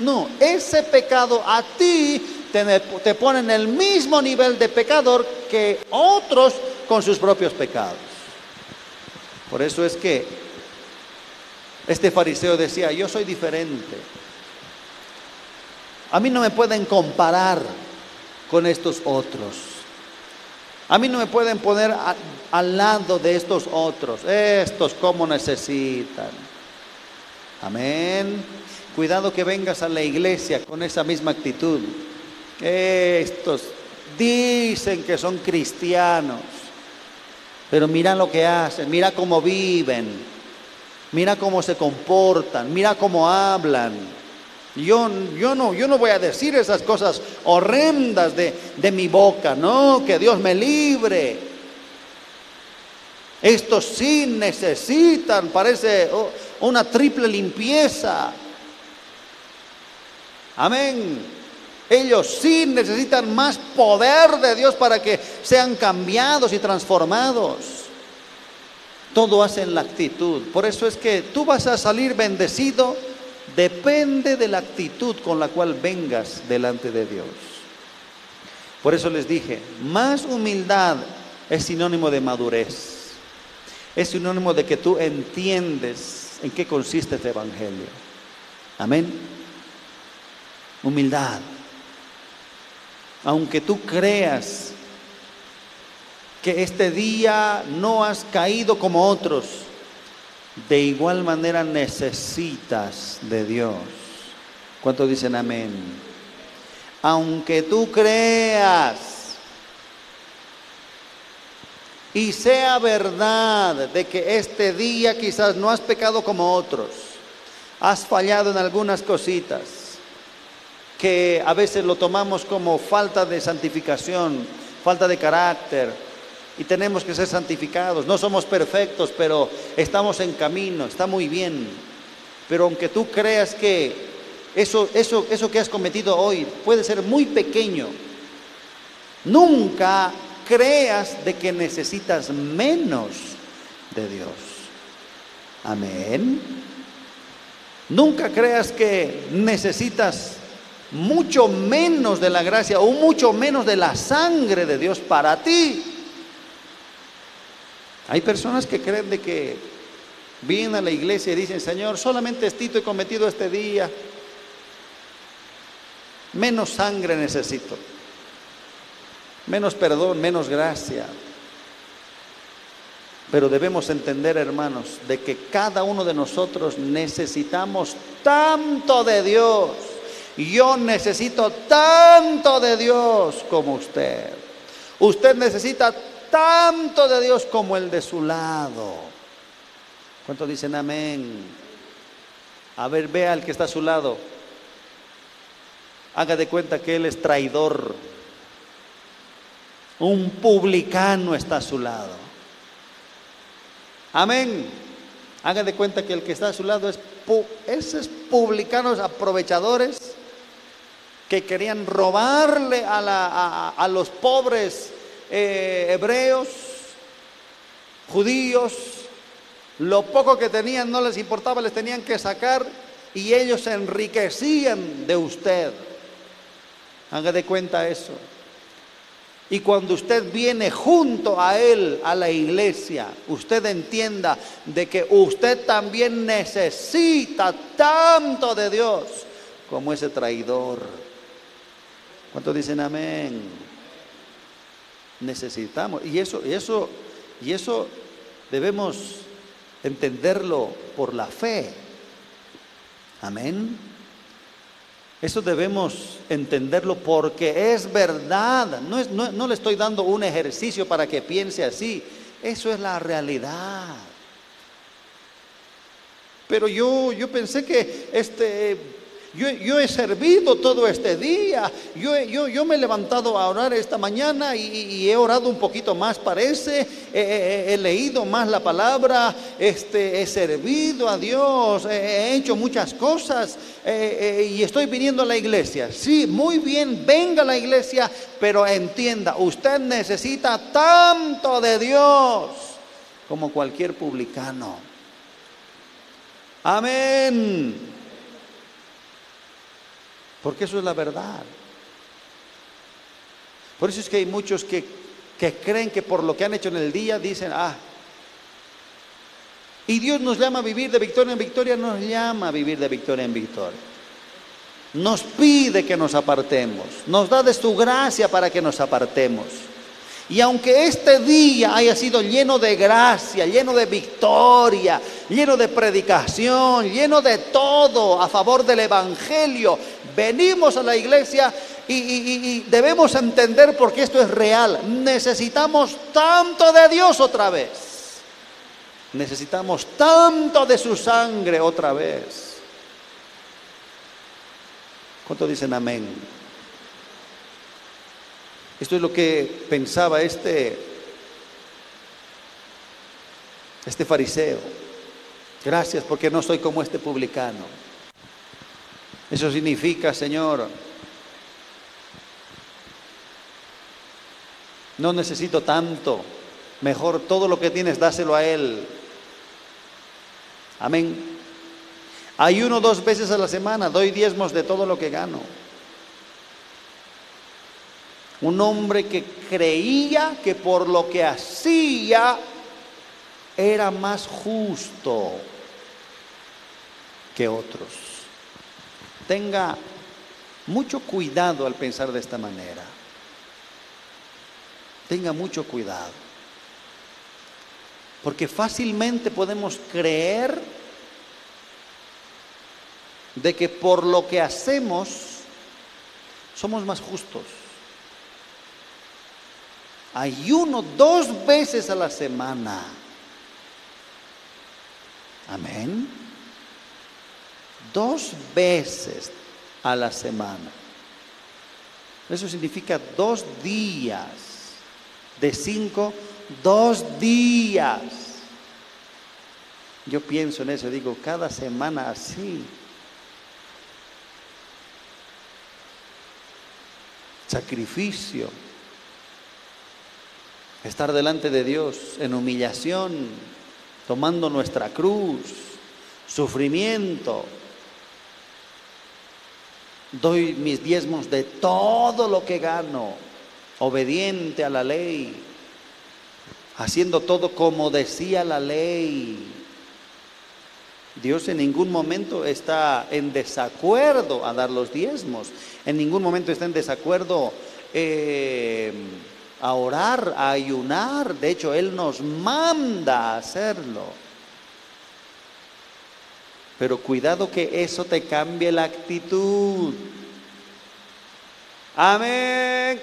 No, ese pecado a ti te, te pone en el mismo nivel de pecador que otros con sus propios pecados. Por eso es que este fariseo decía, yo soy diferente. A mí no me pueden comparar con estos otros. A mí no me pueden poner al lado de estos otros. Estos como necesitan. Amén. Cuidado que vengas a la iglesia con esa misma actitud. Estos dicen que son cristianos, pero mira lo que hacen, mira cómo viven, mira cómo se comportan, mira cómo hablan. Yo, yo, no, yo no voy a decir esas cosas horrendas de, de mi boca, no, que Dios me libre. Estos sí necesitan, parece oh, una triple limpieza. Amén. Ellos sí necesitan más poder de Dios para que sean cambiados y transformados. Todo hace en la actitud. Por eso es que tú vas a salir bendecido. Depende de la actitud con la cual vengas delante de Dios. Por eso les dije, más humildad es sinónimo de madurez. Es sinónimo de que tú entiendes en qué consiste este evangelio. Amén. Humildad. Aunque tú creas que este día no has caído como otros, de igual manera necesitas de Dios. ¿Cuántos dicen amén? Aunque tú creas y sea verdad de que este día quizás no has pecado como otros, has fallado en algunas cositas, que a veces lo tomamos como falta de santificación, falta de carácter, y tenemos que ser santificados. No somos perfectos, pero estamos en camino, está muy bien. Pero aunque tú creas que eso, eso, eso que has cometido hoy puede ser muy pequeño, nunca creas de que necesitas menos de Dios. Amén. Nunca creas que necesitas mucho menos de la gracia o mucho menos de la sangre de Dios para ti. Hay personas que creen de que vienen a la iglesia y dicen, Señor, solamente estito he cometido este día, menos sangre necesito, menos perdón, menos gracia. Pero debemos entender, hermanos, de que cada uno de nosotros necesitamos tanto de Dios yo necesito tanto de Dios como usted. Usted necesita tanto de Dios como el de su lado. ¿Cuántos dicen amén? A ver, vea al que está a su lado. Haga de cuenta que él es traidor. Un publicano está a su lado. Amén. Haga de cuenta que el que está a su lado es esos publicanos aprovechadores que querían robarle a, los pobres eh, hebreos, judíos, lo poco que tenían no les importaba, les tenían que sacar y ellos se enriquecían de usted. Haga de cuenta eso. Y cuando usted viene junto a Él, a la iglesia, usted entienda de que usted también necesita tanto de Dios como ese traidor. ¿Cuántos dicen amén? Necesitamos. Y eso, y eso, y eso debemos entenderlo por la fe. Amén. Eso debemos entenderlo porque es verdad. No, es, no, no, le estoy dando un ejercicio para que piense así. Eso es la realidad. Pero yo, yo pensé que este, yo, he servido todo este día, yo, yo, yo, me he levantado a orar esta mañana y, he orado un poquito más, parece, he, leído más la palabra, este, he servido a Dios, he, hecho muchas cosas eh, eh, y estoy viniendo a la iglesia. Sí, muy bien, venga a la iglesia, pero entienda, usted necesita tanto de Dios como cualquier publicano. Amén. Porque eso es la verdad. Por eso es que hay muchos que, que creen que por lo que han hecho en el día dicen, ah, y Dios nos llama a vivir de victoria en victoria, nos llama a vivir de victoria en victoria. Nos pide que nos apartemos, nos da de su gracia para que nos apartemos. Y aunque este día haya sido lleno de gracia, lleno de victoria, lleno de predicación, lleno de todo a favor del Evangelio, venimos a la iglesia y, debemos entender porque esto es real. Necesitamos tanto de Dios otra vez. Necesitamos tanto de su sangre otra vez. ¿Cuánto dicen amén? Esto es lo que pensaba este, este fariseo. Gracias porque no soy como este publicano. Eso significa, Señor, no necesito tanto. Mejor todo lo que tienes, dáselo a Él. Amén. Ayuno dos veces a la semana, doy diezmos de todo lo que gano. Un hombre que creía que por lo que hacía era más justo que otros. Tenga mucho cuidado al pensar de esta manera. Tenga mucho cuidado. Porque fácilmente podemos creer de que por lo que hacemos somos más justos. Ayuno dos veces a la semana. Amén. Dos veces a la semana. Eso significa dos días. De cinco, dos días. Yo pienso en eso, digo, cada semana así. Sacrificio estar delante de Dios en humillación, tomando nuestra cruz, sufrimiento. Doy mis diezmos de todo lo que gano, obediente a la ley, haciendo todo como decía la ley. Dios en ningún momento está en desacuerdo a dar los diezmos, en ningún momento está en desacuerdo. Eh, a orar, a ayunar. De hecho, Él nos manda a hacerlo. Pero cuidado que eso te cambie la actitud. Amén.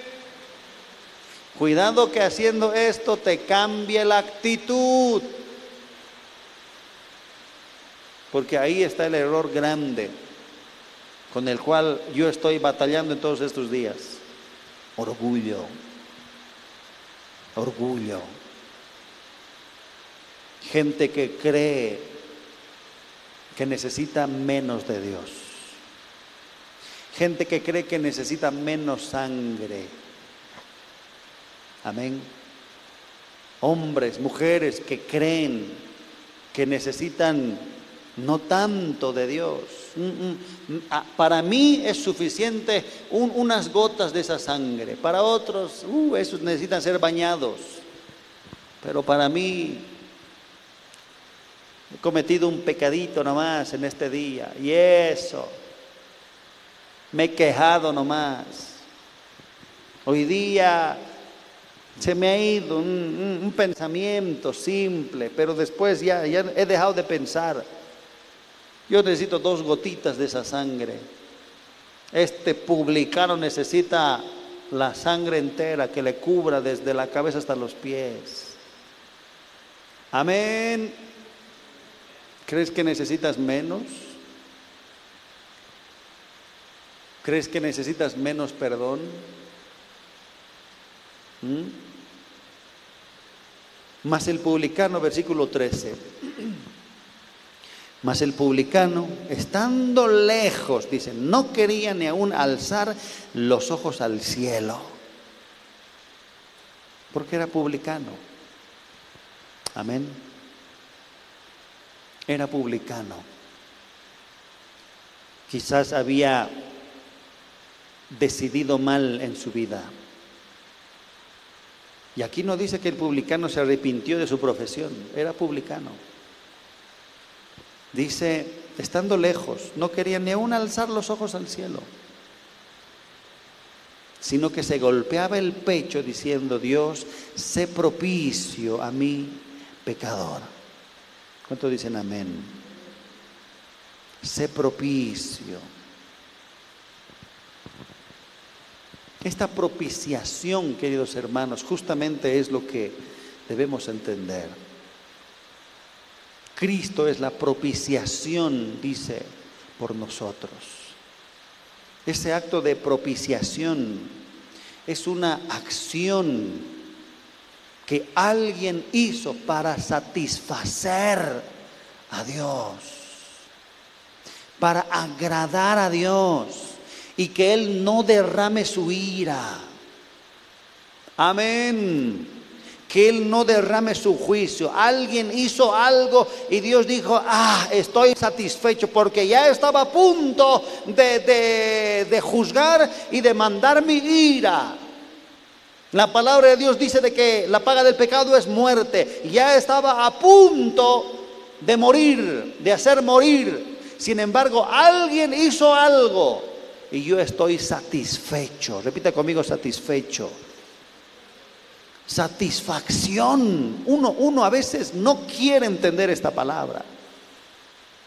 Cuidado que haciendo esto te cambie la actitud. Porque ahí está el error grande con el cual yo estoy batallando en todos estos días. Orgullo orgullo. Gente que cree que necesita menos de Dios. Gente que cree que necesita menos sangre. Amén. Hombres, mujeres que creen que necesitan no tanto de Dios. Mm, mm, mm, ah, para mí es suficiente unas gotas de esa sangre. Para otros, uh, esos necesitan ser bañados. Pero para mí he cometido un pecadito nomás en este día. Y eso, me he quejado nomás. Hoy día se me ha ido un, pensamiento simple, pero después ya, ya he dejado de pensar. Yo necesito dos gotitas de esa sangre. Este publicano necesita la sangre entera que le cubra desde la cabeza hasta los pies. Amén. ¿Crees que necesitas menos? ¿Crees que necesitas menos perdón? ¿Mm? Más el publicano, versículo 13. Mas el publicano, estando lejos, dice, no quería ni aún alzar los ojos al cielo, porque era publicano. Amén. Era publicano. Quizás había decidido mal en su vida. Y aquí no dice que el publicano se arrepintió de su profesión, era publicano. Dice, estando lejos, no quería ni aún alzar los ojos al cielo, sino que se golpeaba el pecho diciendo, Dios, sé propicio a mí, pecador. ¿Cuánto dicen amén? Sé propicio. Esta propiciación, queridos hermanos, justamente es lo que debemos entender. Cristo es la propiciación, dice, por nosotros. Ese acto de propiciación es una acción que alguien hizo para satisfacer a Dios, para agradar a Dios y que Él no derrame su ira. Amén que Él no derrame su juicio. Alguien hizo algo y Dios dijo, ah, estoy satisfecho porque ya estaba a punto de, de, juzgar y de mandar mi ira. La palabra de Dios dice de que la paga del pecado es muerte. Ya estaba a punto de morir, de hacer morir. Sin embargo, alguien hizo algo y yo estoy satisfecho. Repita conmigo, satisfecho satisfacción. Uno, uno a veces no quiere entender esta palabra.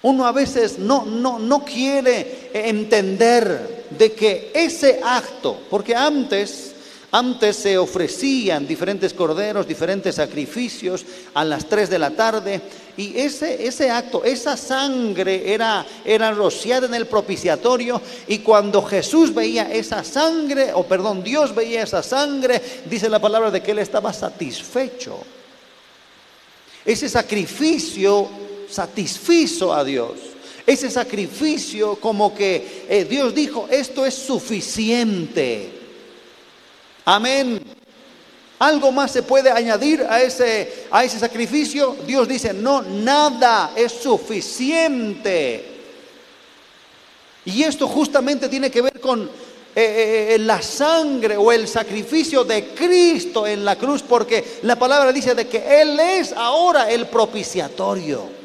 Uno a veces no, no, no quiere entender de que ese acto, porque antes antes se ofrecían diferentes corderos, diferentes sacrificios a las 3 de la tarde y ese, ese acto, esa sangre era, era rociada en el propiciatorio y cuando Jesús veía esa sangre, o perdón, Dios veía esa sangre, dice la palabra de que él estaba satisfecho. Ese sacrificio satisfizo a Dios. Ese sacrificio como que eh, Dios dijo, esto es suficiente. Amén. ¿Algo más se puede añadir a ese, a ese sacrificio? Dios dice, no, nada es suficiente. Y esto justamente tiene que ver con eh, eh, eh, la sangre o el sacrificio de Cristo en la cruz, porque la palabra dice de que Él es ahora el propiciatorio.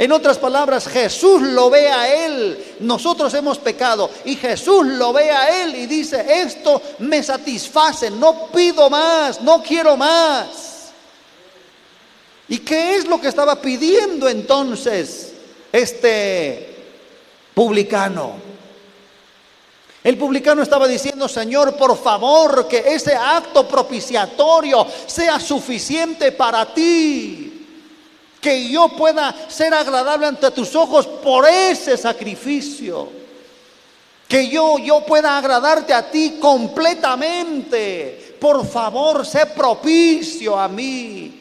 En otras palabras, Jesús lo ve a Él. Nosotros hemos pecado y Jesús lo ve a Él y dice, esto me satisface, no pido más, no quiero más. ¿Y qué es lo que estaba pidiendo entonces este publicano? El publicano estaba diciendo, Señor, por favor, que ese acto propiciatorio sea suficiente para ti que yo pueda ser agradable ante tus ojos por ese sacrificio. Que yo, yo pueda agradarte a ti completamente. Por favor, sé propicio a mí.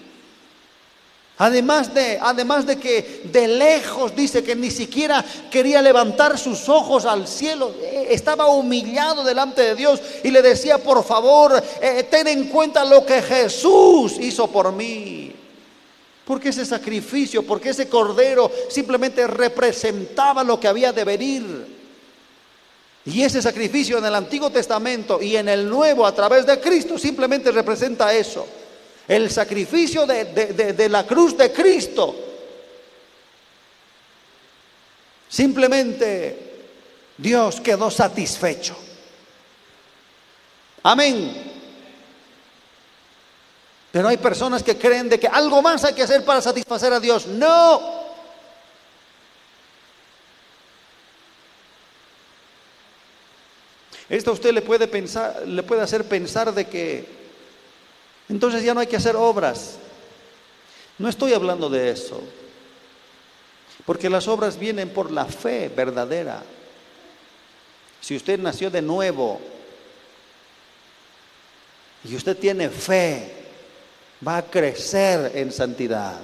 Además de, además de que de lejos dice que ni siquiera quería levantar sus ojos al cielo, eh, estaba humillado delante de Dios y le decía, por favor, eh, ten en cuenta lo que Jesús hizo por mí. Porque ese sacrificio, porque ese cordero simplemente representaba lo que había de venir. Y ese sacrificio en el Antiguo Testamento y en el Nuevo a través de Cristo simplemente representa eso. El sacrificio de, de la cruz de Cristo. Simplemente Dios quedó satisfecho. Amén. Pero hay personas que creen de que algo más hay que hacer para satisfacer a Dios. No. Esto a usted le puede pensar, le puede hacer pensar de que entonces ya no hay que hacer obras. No estoy hablando de eso. Porque las obras vienen por la fe verdadera. Si usted nació de nuevo y usted tiene fe, va a crecer en santidad,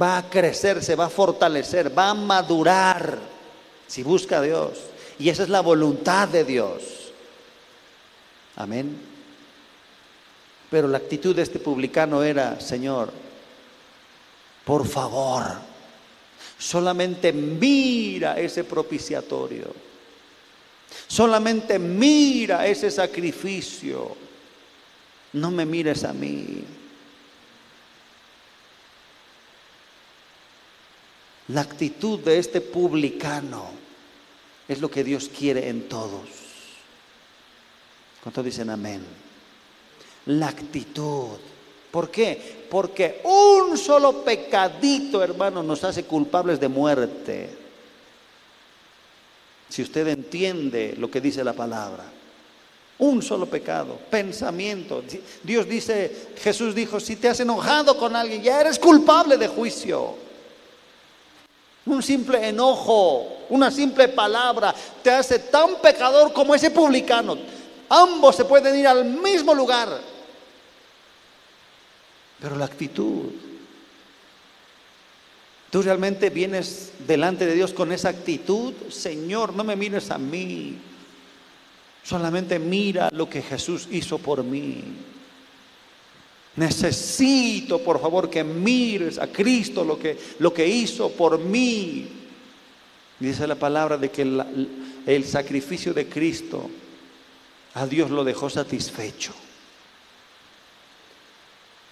va a crecer, se va a fortalecer, va a madurar si busca a Dios. Y esa es la voluntad de Dios. Amén. Pero la actitud de este publicano era, Señor, por favor, solamente mira ese propiciatorio. Solamente mira ese sacrificio. No me mires a mí. La actitud de este publicano es lo que Dios quiere en todos. ¿Cuántos dicen amén? La actitud. ¿Por qué? Porque un solo pecadito, hermano, nos hace culpables de muerte. Si usted entiende lo que dice la palabra. Un solo pecado, pensamiento. Dios dice, Jesús dijo, si te has enojado con alguien, ya eres culpable de juicio. Un simple enojo, una simple palabra te hace tan pecador como ese publicano. Ambos se pueden ir al mismo lugar. Pero la actitud. Tú realmente vienes delante de Dios con esa actitud. Señor, no me mires a mí. Solamente mira lo que Jesús hizo por mí. Necesito, por favor, que mires a Cristo lo que, lo que hizo por mí. Dice la palabra de que el, sacrificio de Cristo a Dios lo dejó satisfecho.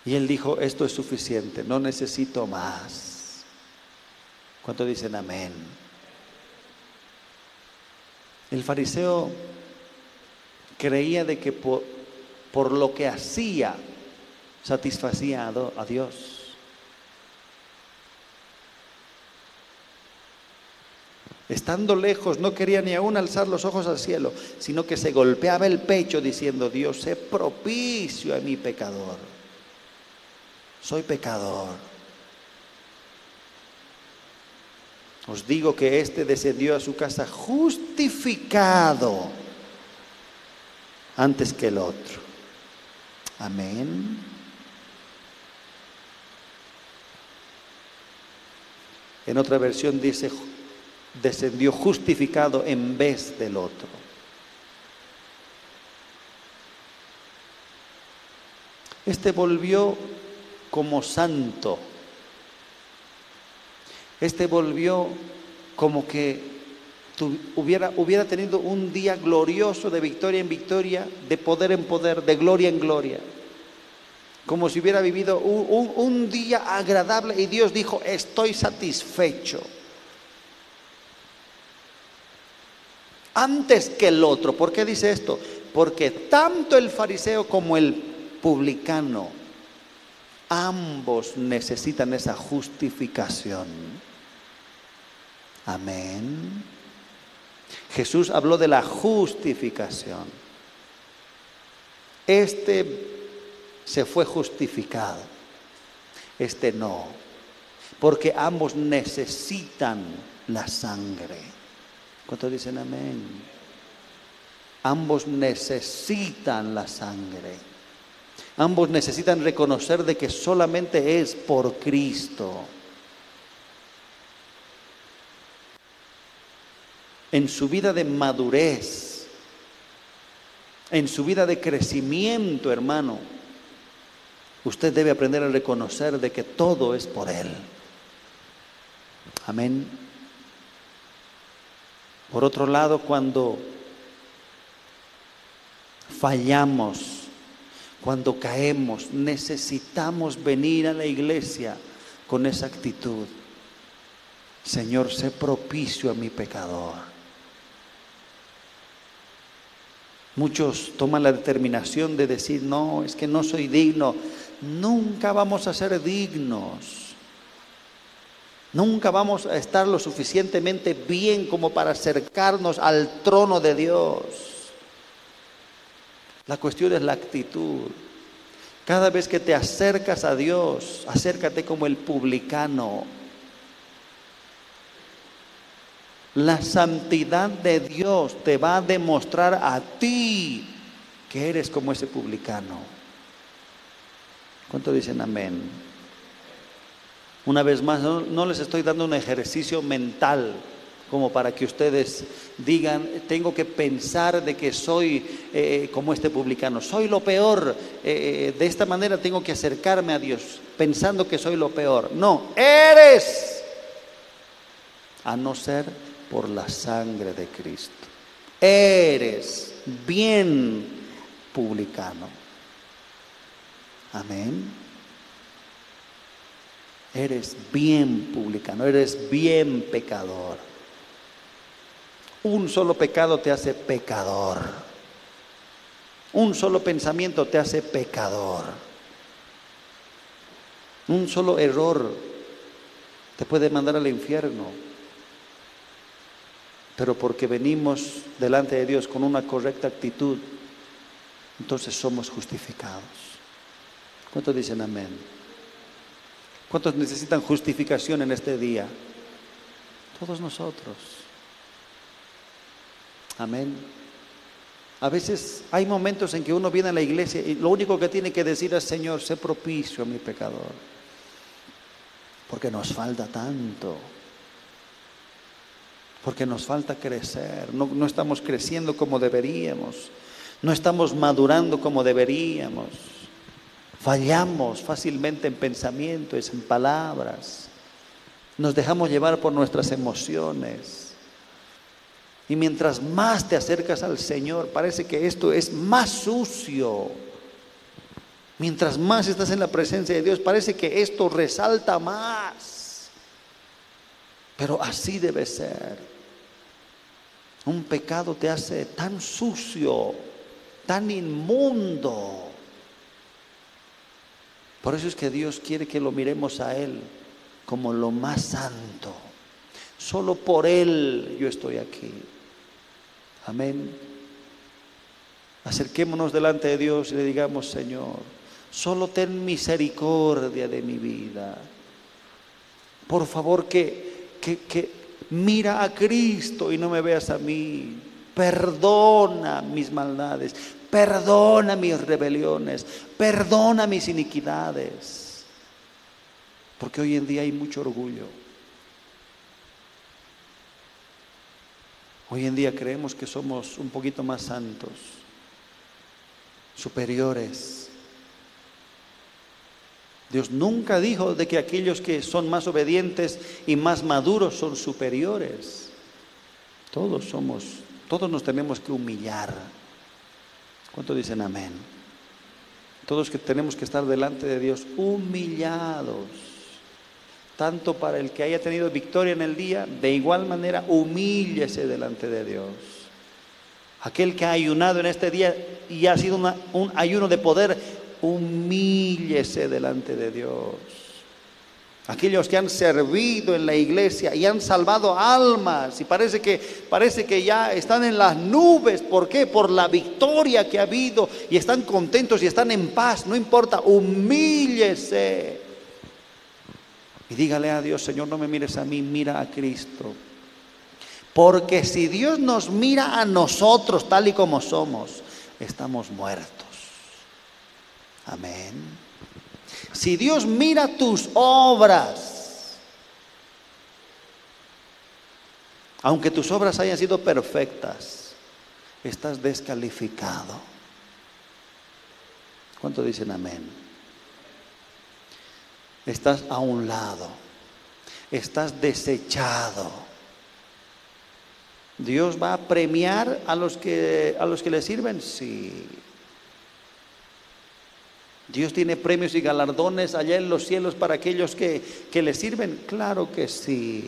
Y él dijo, esto es suficiente, no necesito más. ¿Cuánto dicen amén? El fariseo creía de que por lo que hacía satisfacía a Dios. Estando lejos, no quería ni aún alzar los ojos al cielo, sino que se golpeaba el pecho diciendo, Dios, sé propicio a mi pecador. Soy pecador. Os digo que éste descendió a su casa justificado antes que el otro. Amén. En otra versión dice, descendió justificado en vez del otro. Este volvió como santo. Este volvió como que hubiera, tenido un día glorioso de victoria en victoria, de poder en poder, de gloria en gloria como si hubiera vivido un, día agradable y Dios dijo, estoy satisfecho. Antes que el otro. ¿Por qué dice esto? Porque tanto el fariseo como el publicano, ambos necesitan esa justificación. Amén. Jesús habló de la justificación. Este se fue justificado. Este no, porque ambos necesitan la sangre. ¿Cuántos dicen amén? Ambos necesitan la sangre. Ambos necesitan reconocer de que solamente es por Cristo. En su vida de madurez, en su vida de crecimiento, hermano, usted debe aprender a reconocer de que todo es por Él. Amén. Por otro lado, cuando fallamos, cuando caemos, necesitamos venir a la iglesia con esa actitud. Señor, sé propicio a mi pecador. Muchos toman la determinación de decir, no, es que no soy digno nunca vamos a ser dignos. Nunca vamos a estar lo suficientemente bien como para acercarnos al trono de Dios. La cuestión es la actitud. Cada vez que te acercas a Dios, acércate como el publicano. La santidad de Dios te va a demostrar a ti que eres como ese publicano. ¿Cuánto dicen amén? Una vez más, no, les estoy dando un ejercicio mental como para que ustedes digan, tengo que pensar de que soy eh, como este publicano, soy lo peor, eh, de esta manera tengo que acercarme a Dios, pensando que soy lo peor. No, eres, a no ser por la sangre de Cristo. Eres bien publicano. Amén. Eres bien publicano, eres bien pecador. Un solo pecado te hace pecador. Un solo pensamiento te hace pecador. Un solo error te puede mandar al infierno pero porque venimos delante de Dios con una correcta actitud, entonces somos justificados. ¿Cuántos dicen amén? ¿Cuántos necesitan justificación en este día? Todos nosotros. Amén. A veces hay momentos en que uno viene a la iglesia y lo único que tiene que decir es, Señor, sé propicio a mi pecador. Porque nos falta tanto porque nos falta crecer, no, estamos creciendo como deberíamos, no estamos madurando como deberíamos, fallamos fácilmente en pensamientos, en palabras, nos dejamos llevar por nuestras emociones. Y mientras más te acercas al Señor, parece que esto es más sucio. Mientras más estás en la presencia de Dios, parece que esto resalta más. Pero así debe ser. Un pecado te hace tan sucio, tan inmundo. Por eso es que Dios quiere que lo miremos a Él como lo más santo. Solo por Él yo estoy aquí. Amén. Acerquémonos delante de Dios y le digamos, Señor, solo ten misericordia de mi vida. Por favor, que, que, que mira a Cristo y no me veas a mí. Perdona mis maldades, perdona mis rebeliones, perdona mis iniquidades. Porque hoy en día hay mucho orgullo. Hoy en día creemos que somos un poquito más santos, superiores. Dios nunca dijo de que aquellos que son más obedientes y más maduros son superiores. Todos somos, todos nos tenemos que humillar. ¿Cuántos dicen amén? Todos que tenemos que estar delante de Dios humillados. Tanto para el que haya tenido victoria en el día, de igual manera humíllese delante de Dios. Aquel que ha ayunado en este día y ha sido un ayuno de poder, humíllese delante de Dios. Aquellos que han servido en la iglesia y han salvado almas y parece que parece que ya están en las nubes, ¿por qué? Por la victoria que ha habido y están contentos y están en paz, no importa, humíllese. Y dígale a Dios, Señor, no me mires a mí, mira a Cristo. Porque si Dios nos mira a nosotros tal y como somos, estamos muertos. Amén. Si Dios mira tus obras, aunque tus obras hayan sido perfectas, estás descalificado. ¿Cuánto dicen amén? Estás a un lado, estás desechado. Dios va a premiar a los que a los que le sirven, sí. Dios tiene premios y galardones allá en los cielos para aquellos que, que le sirven. Claro que sí.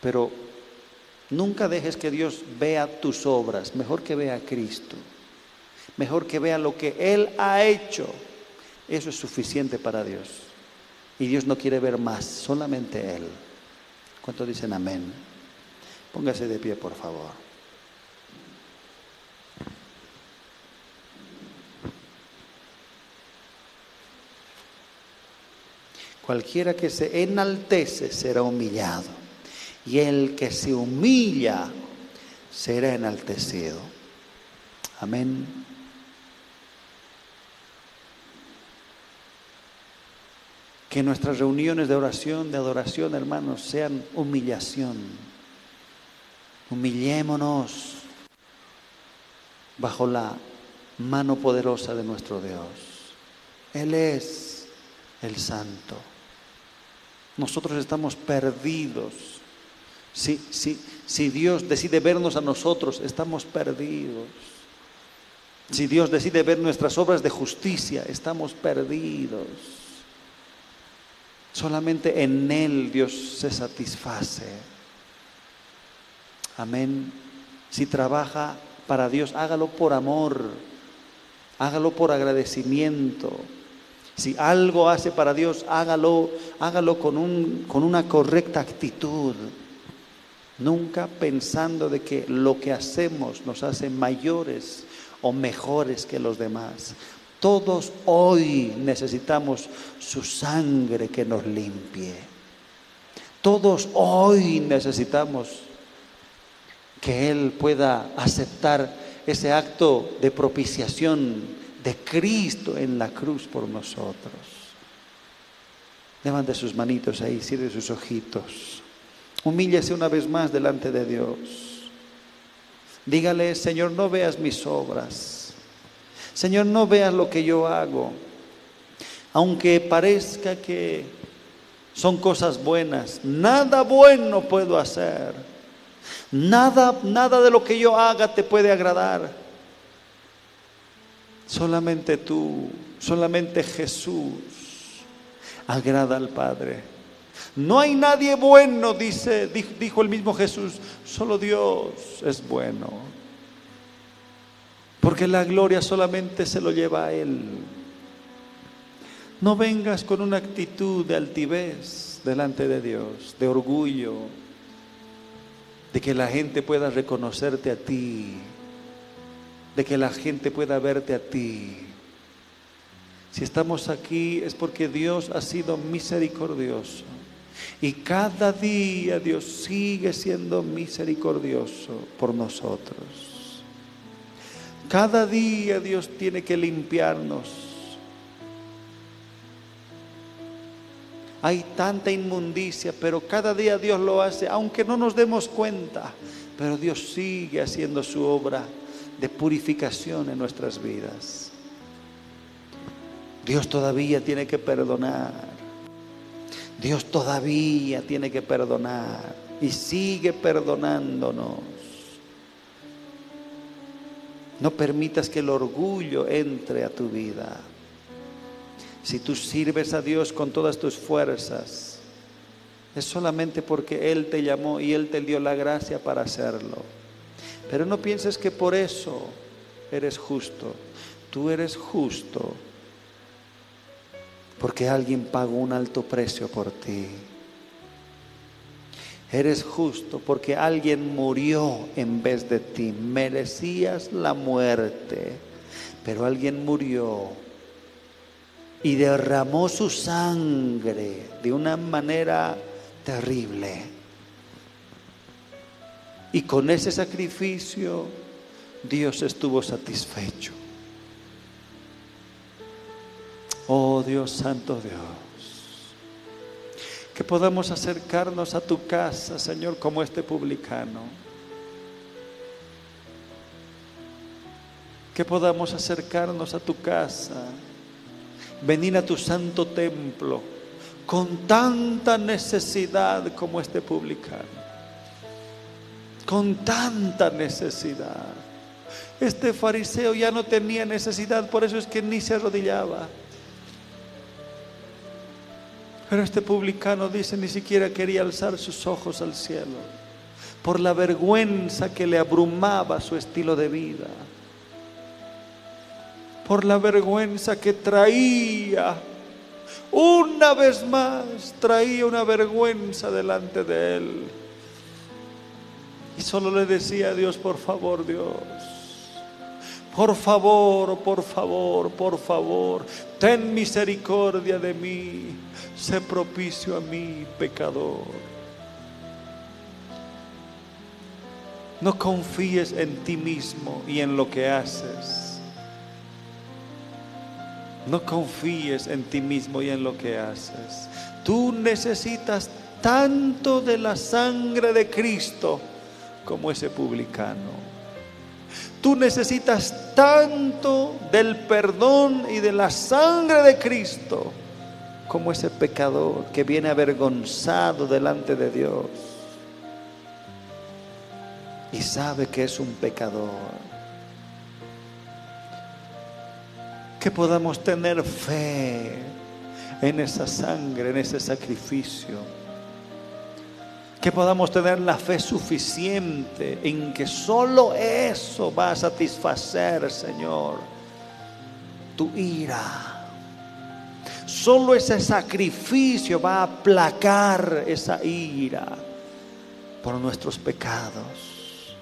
Pero nunca dejes que Dios vea tus obras. Mejor que vea a Cristo. Mejor que vea lo que Él ha hecho. Eso es suficiente para Dios. Y Dios no quiere ver más, solamente Él. ¿Cuántos dicen amén? Póngase de pie, por favor. Cualquiera que se enaltece será humillado. y el que se humilla será enaltecido. Amén. Que nuestras reuniones de oración, de adoración, hermanos, sean humillación. Humillémonos bajo la mano poderosa de nuestro Dios. Él es el santo. Nosotros estamos perdidos. Si, si Dios decide vernos a nosotros, estamos perdidos. Si Dios decide ver nuestras obras de justicia, estamos perdidos. Solamente en Él Dios se satisface. Amén. Si trabaja para Dios, hágalo por amor, hágalo por agradecimiento. Si algo hace para Dios, hágalo, hágalo con, un, con una correcta actitud. Nunca pensando de que lo que hacemos nos hace mayores o mejores que los demás. Todos hoy necesitamos su sangre que nos limpie. Todos hoy necesitamos que Él pueda aceptar ese acto de propiciación de Cristo en la cruz por nosotros. Levante sus manitos ahí, cierre sus ojitos. Humíllese una vez más delante de Dios. Dígale, Señor, no veas mis obras. Señor, no veas lo que yo hago. Aunque parezca que son cosas buenas, nada bueno puedo hacer. Nada, nada de lo que yo haga te puede agradar. Solamente tú, solamente Jesús agrada al Padre. No hay nadie bueno, dice, dijo el mismo Jesús, solo Dios es bueno. Porque la gloria solamente se lo lleva a Él. No vengas con una actitud de altivez delante de Dios, de orgullo, de que la gente pueda reconocerte a ti, de que la gente pueda verte a ti. Si estamos aquí es porque Dios ha sido misericordioso. Y cada día Dios sigue siendo misericordioso por nosotros. Cada día Dios tiene que limpiarnos. Hay tanta inmundicia, pero cada día Dios lo hace, aunque no nos demos cuenta. Pero Dios sigue haciendo su obra de purificación en nuestras vidas. Dios todavía tiene que perdonar. Dios todavía tiene que perdonar y sigue perdonándonos. No permitas que el orgullo entre a tu vida. Si tú sirves a Dios con todas tus fuerzas, es solamente porque Él te llamó y Él te dio la gracia para hacerlo. Pero no pienses que por eso eres justo. Tú eres justo porque alguien pagó un alto precio por ti. Eres justo porque alguien murió en vez de ti. Merecías la muerte, pero alguien murió y derramó su sangre de una manera terrible. Y con ese sacrificio Dios estuvo satisfecho. Oh Dios Santo Dios, que podamos acercarnos a tu casa, Señor, como este publicano. Que podamos acercarnos a tu casa, venir a tu santo templo con tanta necesidad como este publicano. Con tanta necesidad. Este fariseo ya no tenía necesidad, por eso es que ni se arrodillaba. Pero este publicano dice ni siquiera quería alzar sus ojos al cielo por la vergüenza que le abrumaba su estilo de vida, por la vergüenza que traía. Una vez más traía una vergüenza delante de él. Y solo le decía a Dios, por favor Dios, por favor, por favor, por favor, ten misericordia de mí sé propicio a mí, pecador. No confíes en ti mismo y en lo que haces. No confíes en ti mismo y en lo que haces. Tú necesitas tanto de la sangre de Cristo como ese publicano. Tú necesitas tanto del perdón y de la sangre de Cristo como ese pecador que viene avergonzado delante de Dios y sabe que es un pecador. Que podamos tener fe en esa sangre, en ese sacrificio. Que podamos tener la fe suficiente en que solo eso va a satisfacer, Señor, tu ira. Solo ese sacrificio va a aplacar esa ira por nuestros pecados.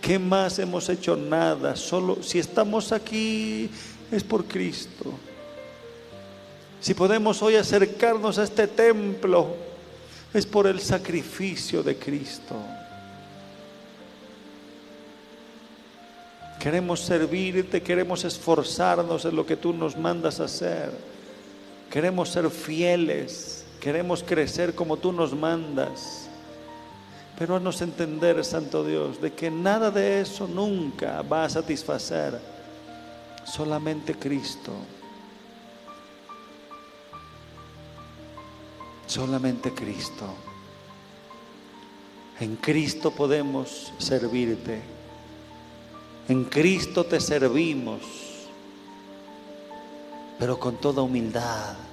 ¿Qué más hemos hecho? Nada. Solo si estamos aquí es por Cristo. Si podemos hoy acercarnos a este templo, es por el sacrificio de Cristo. Queremos servirte, queremos esforzarnos en lo que tú nos mandas hacer. Queremos ser fieles, queremos crecer como tú nos mandas. Pero haznos entender, Santo Dios, de que nada de eso nunca va a satisfacer. Solamente Cristo. Solamente Cristo. En Cristo podemos servirte. En Cristo te servimos, pero con toda humildad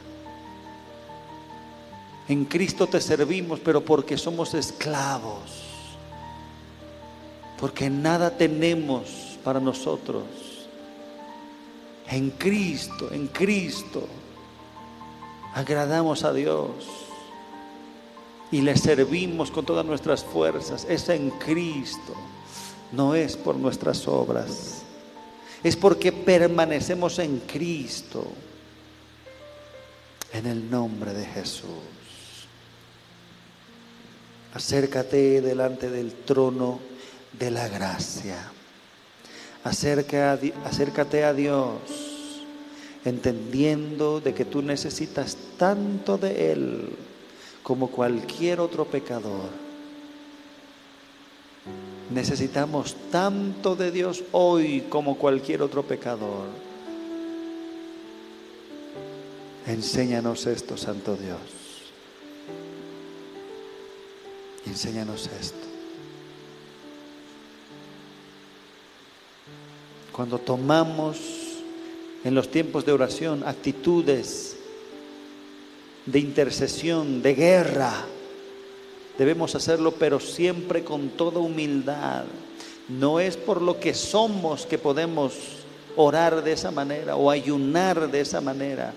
en Cristo te servimos, pero porque somos esclavos. Porque nada tenemos para nosotros. En Cristo, en Cristo, agradamos a Dios y le servimos con todas nuestras fuerzas. Es en Cristo, no es por nuestras obras. Es porque permanecemos en Cristo, en el nombre de Jesús. Acércate delante del trono de la gracia. acércate a Dios, entendiendo de que tú necesitas tanto de Él como cualquier otro pecador. Necesitamos tanto de Dios hoy como cualquier otro pecador. Enséñanos esto, Santo Dios. Enséñanos esto. Cuando tomamos en los tiempos de oración actitudes de intercesión, de guerra, debemos hacerlo, pero siempre con toda humildad. No es por lo que somos que podemos orar de esa manera o ayunar de esa manera.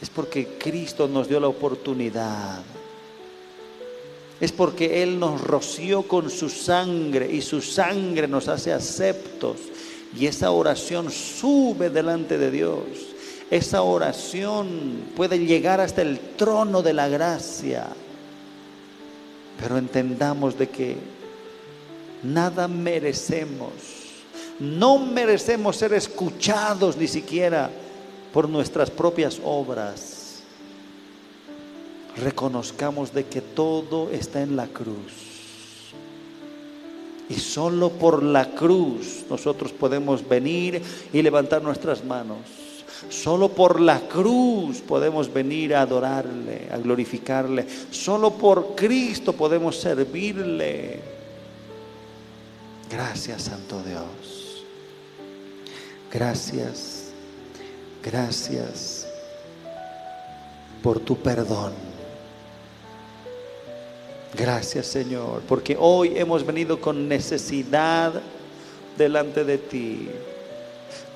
Es porque Cristo nos dio la oportunidad es porque Él nos roció con su sangre y su sangre nos hace aceptos. Y esa oración sube delante de Dios. Esa oración puede llegar hasta el trono de la gracia. Pero entendamos de que nada merecemos. No merecemos ser escuchados ni siquiera por nuestras propias obras reconozcamos de que todo está en la cruz. Y solo por la cruz nosotros podemos venir y levantar nuestras manos. Solo por la cruz podemos venir a adorarle, a glorificarle. Solo por Cristo podemos servirle. Gracias, Santo Dios. Gracias, gracias por tu perdón. Gracias Señor, porque hoy hemos venido con necesidad delante de ti.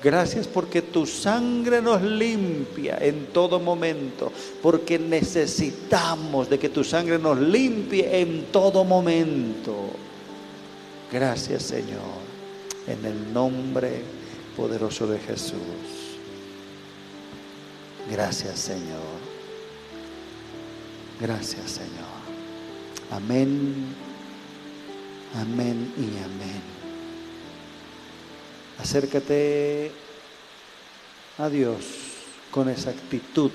Gracias porque tu sangre nos limpia en todo momento, porque necesitamos de que tu sangre nos limpie en todo momento. Gracias Señor, en el nombre poderoso de Jesús. Gracias Señor. Gracias Señor. Amén. Amén y amén. Acércate a Dios con esa actitud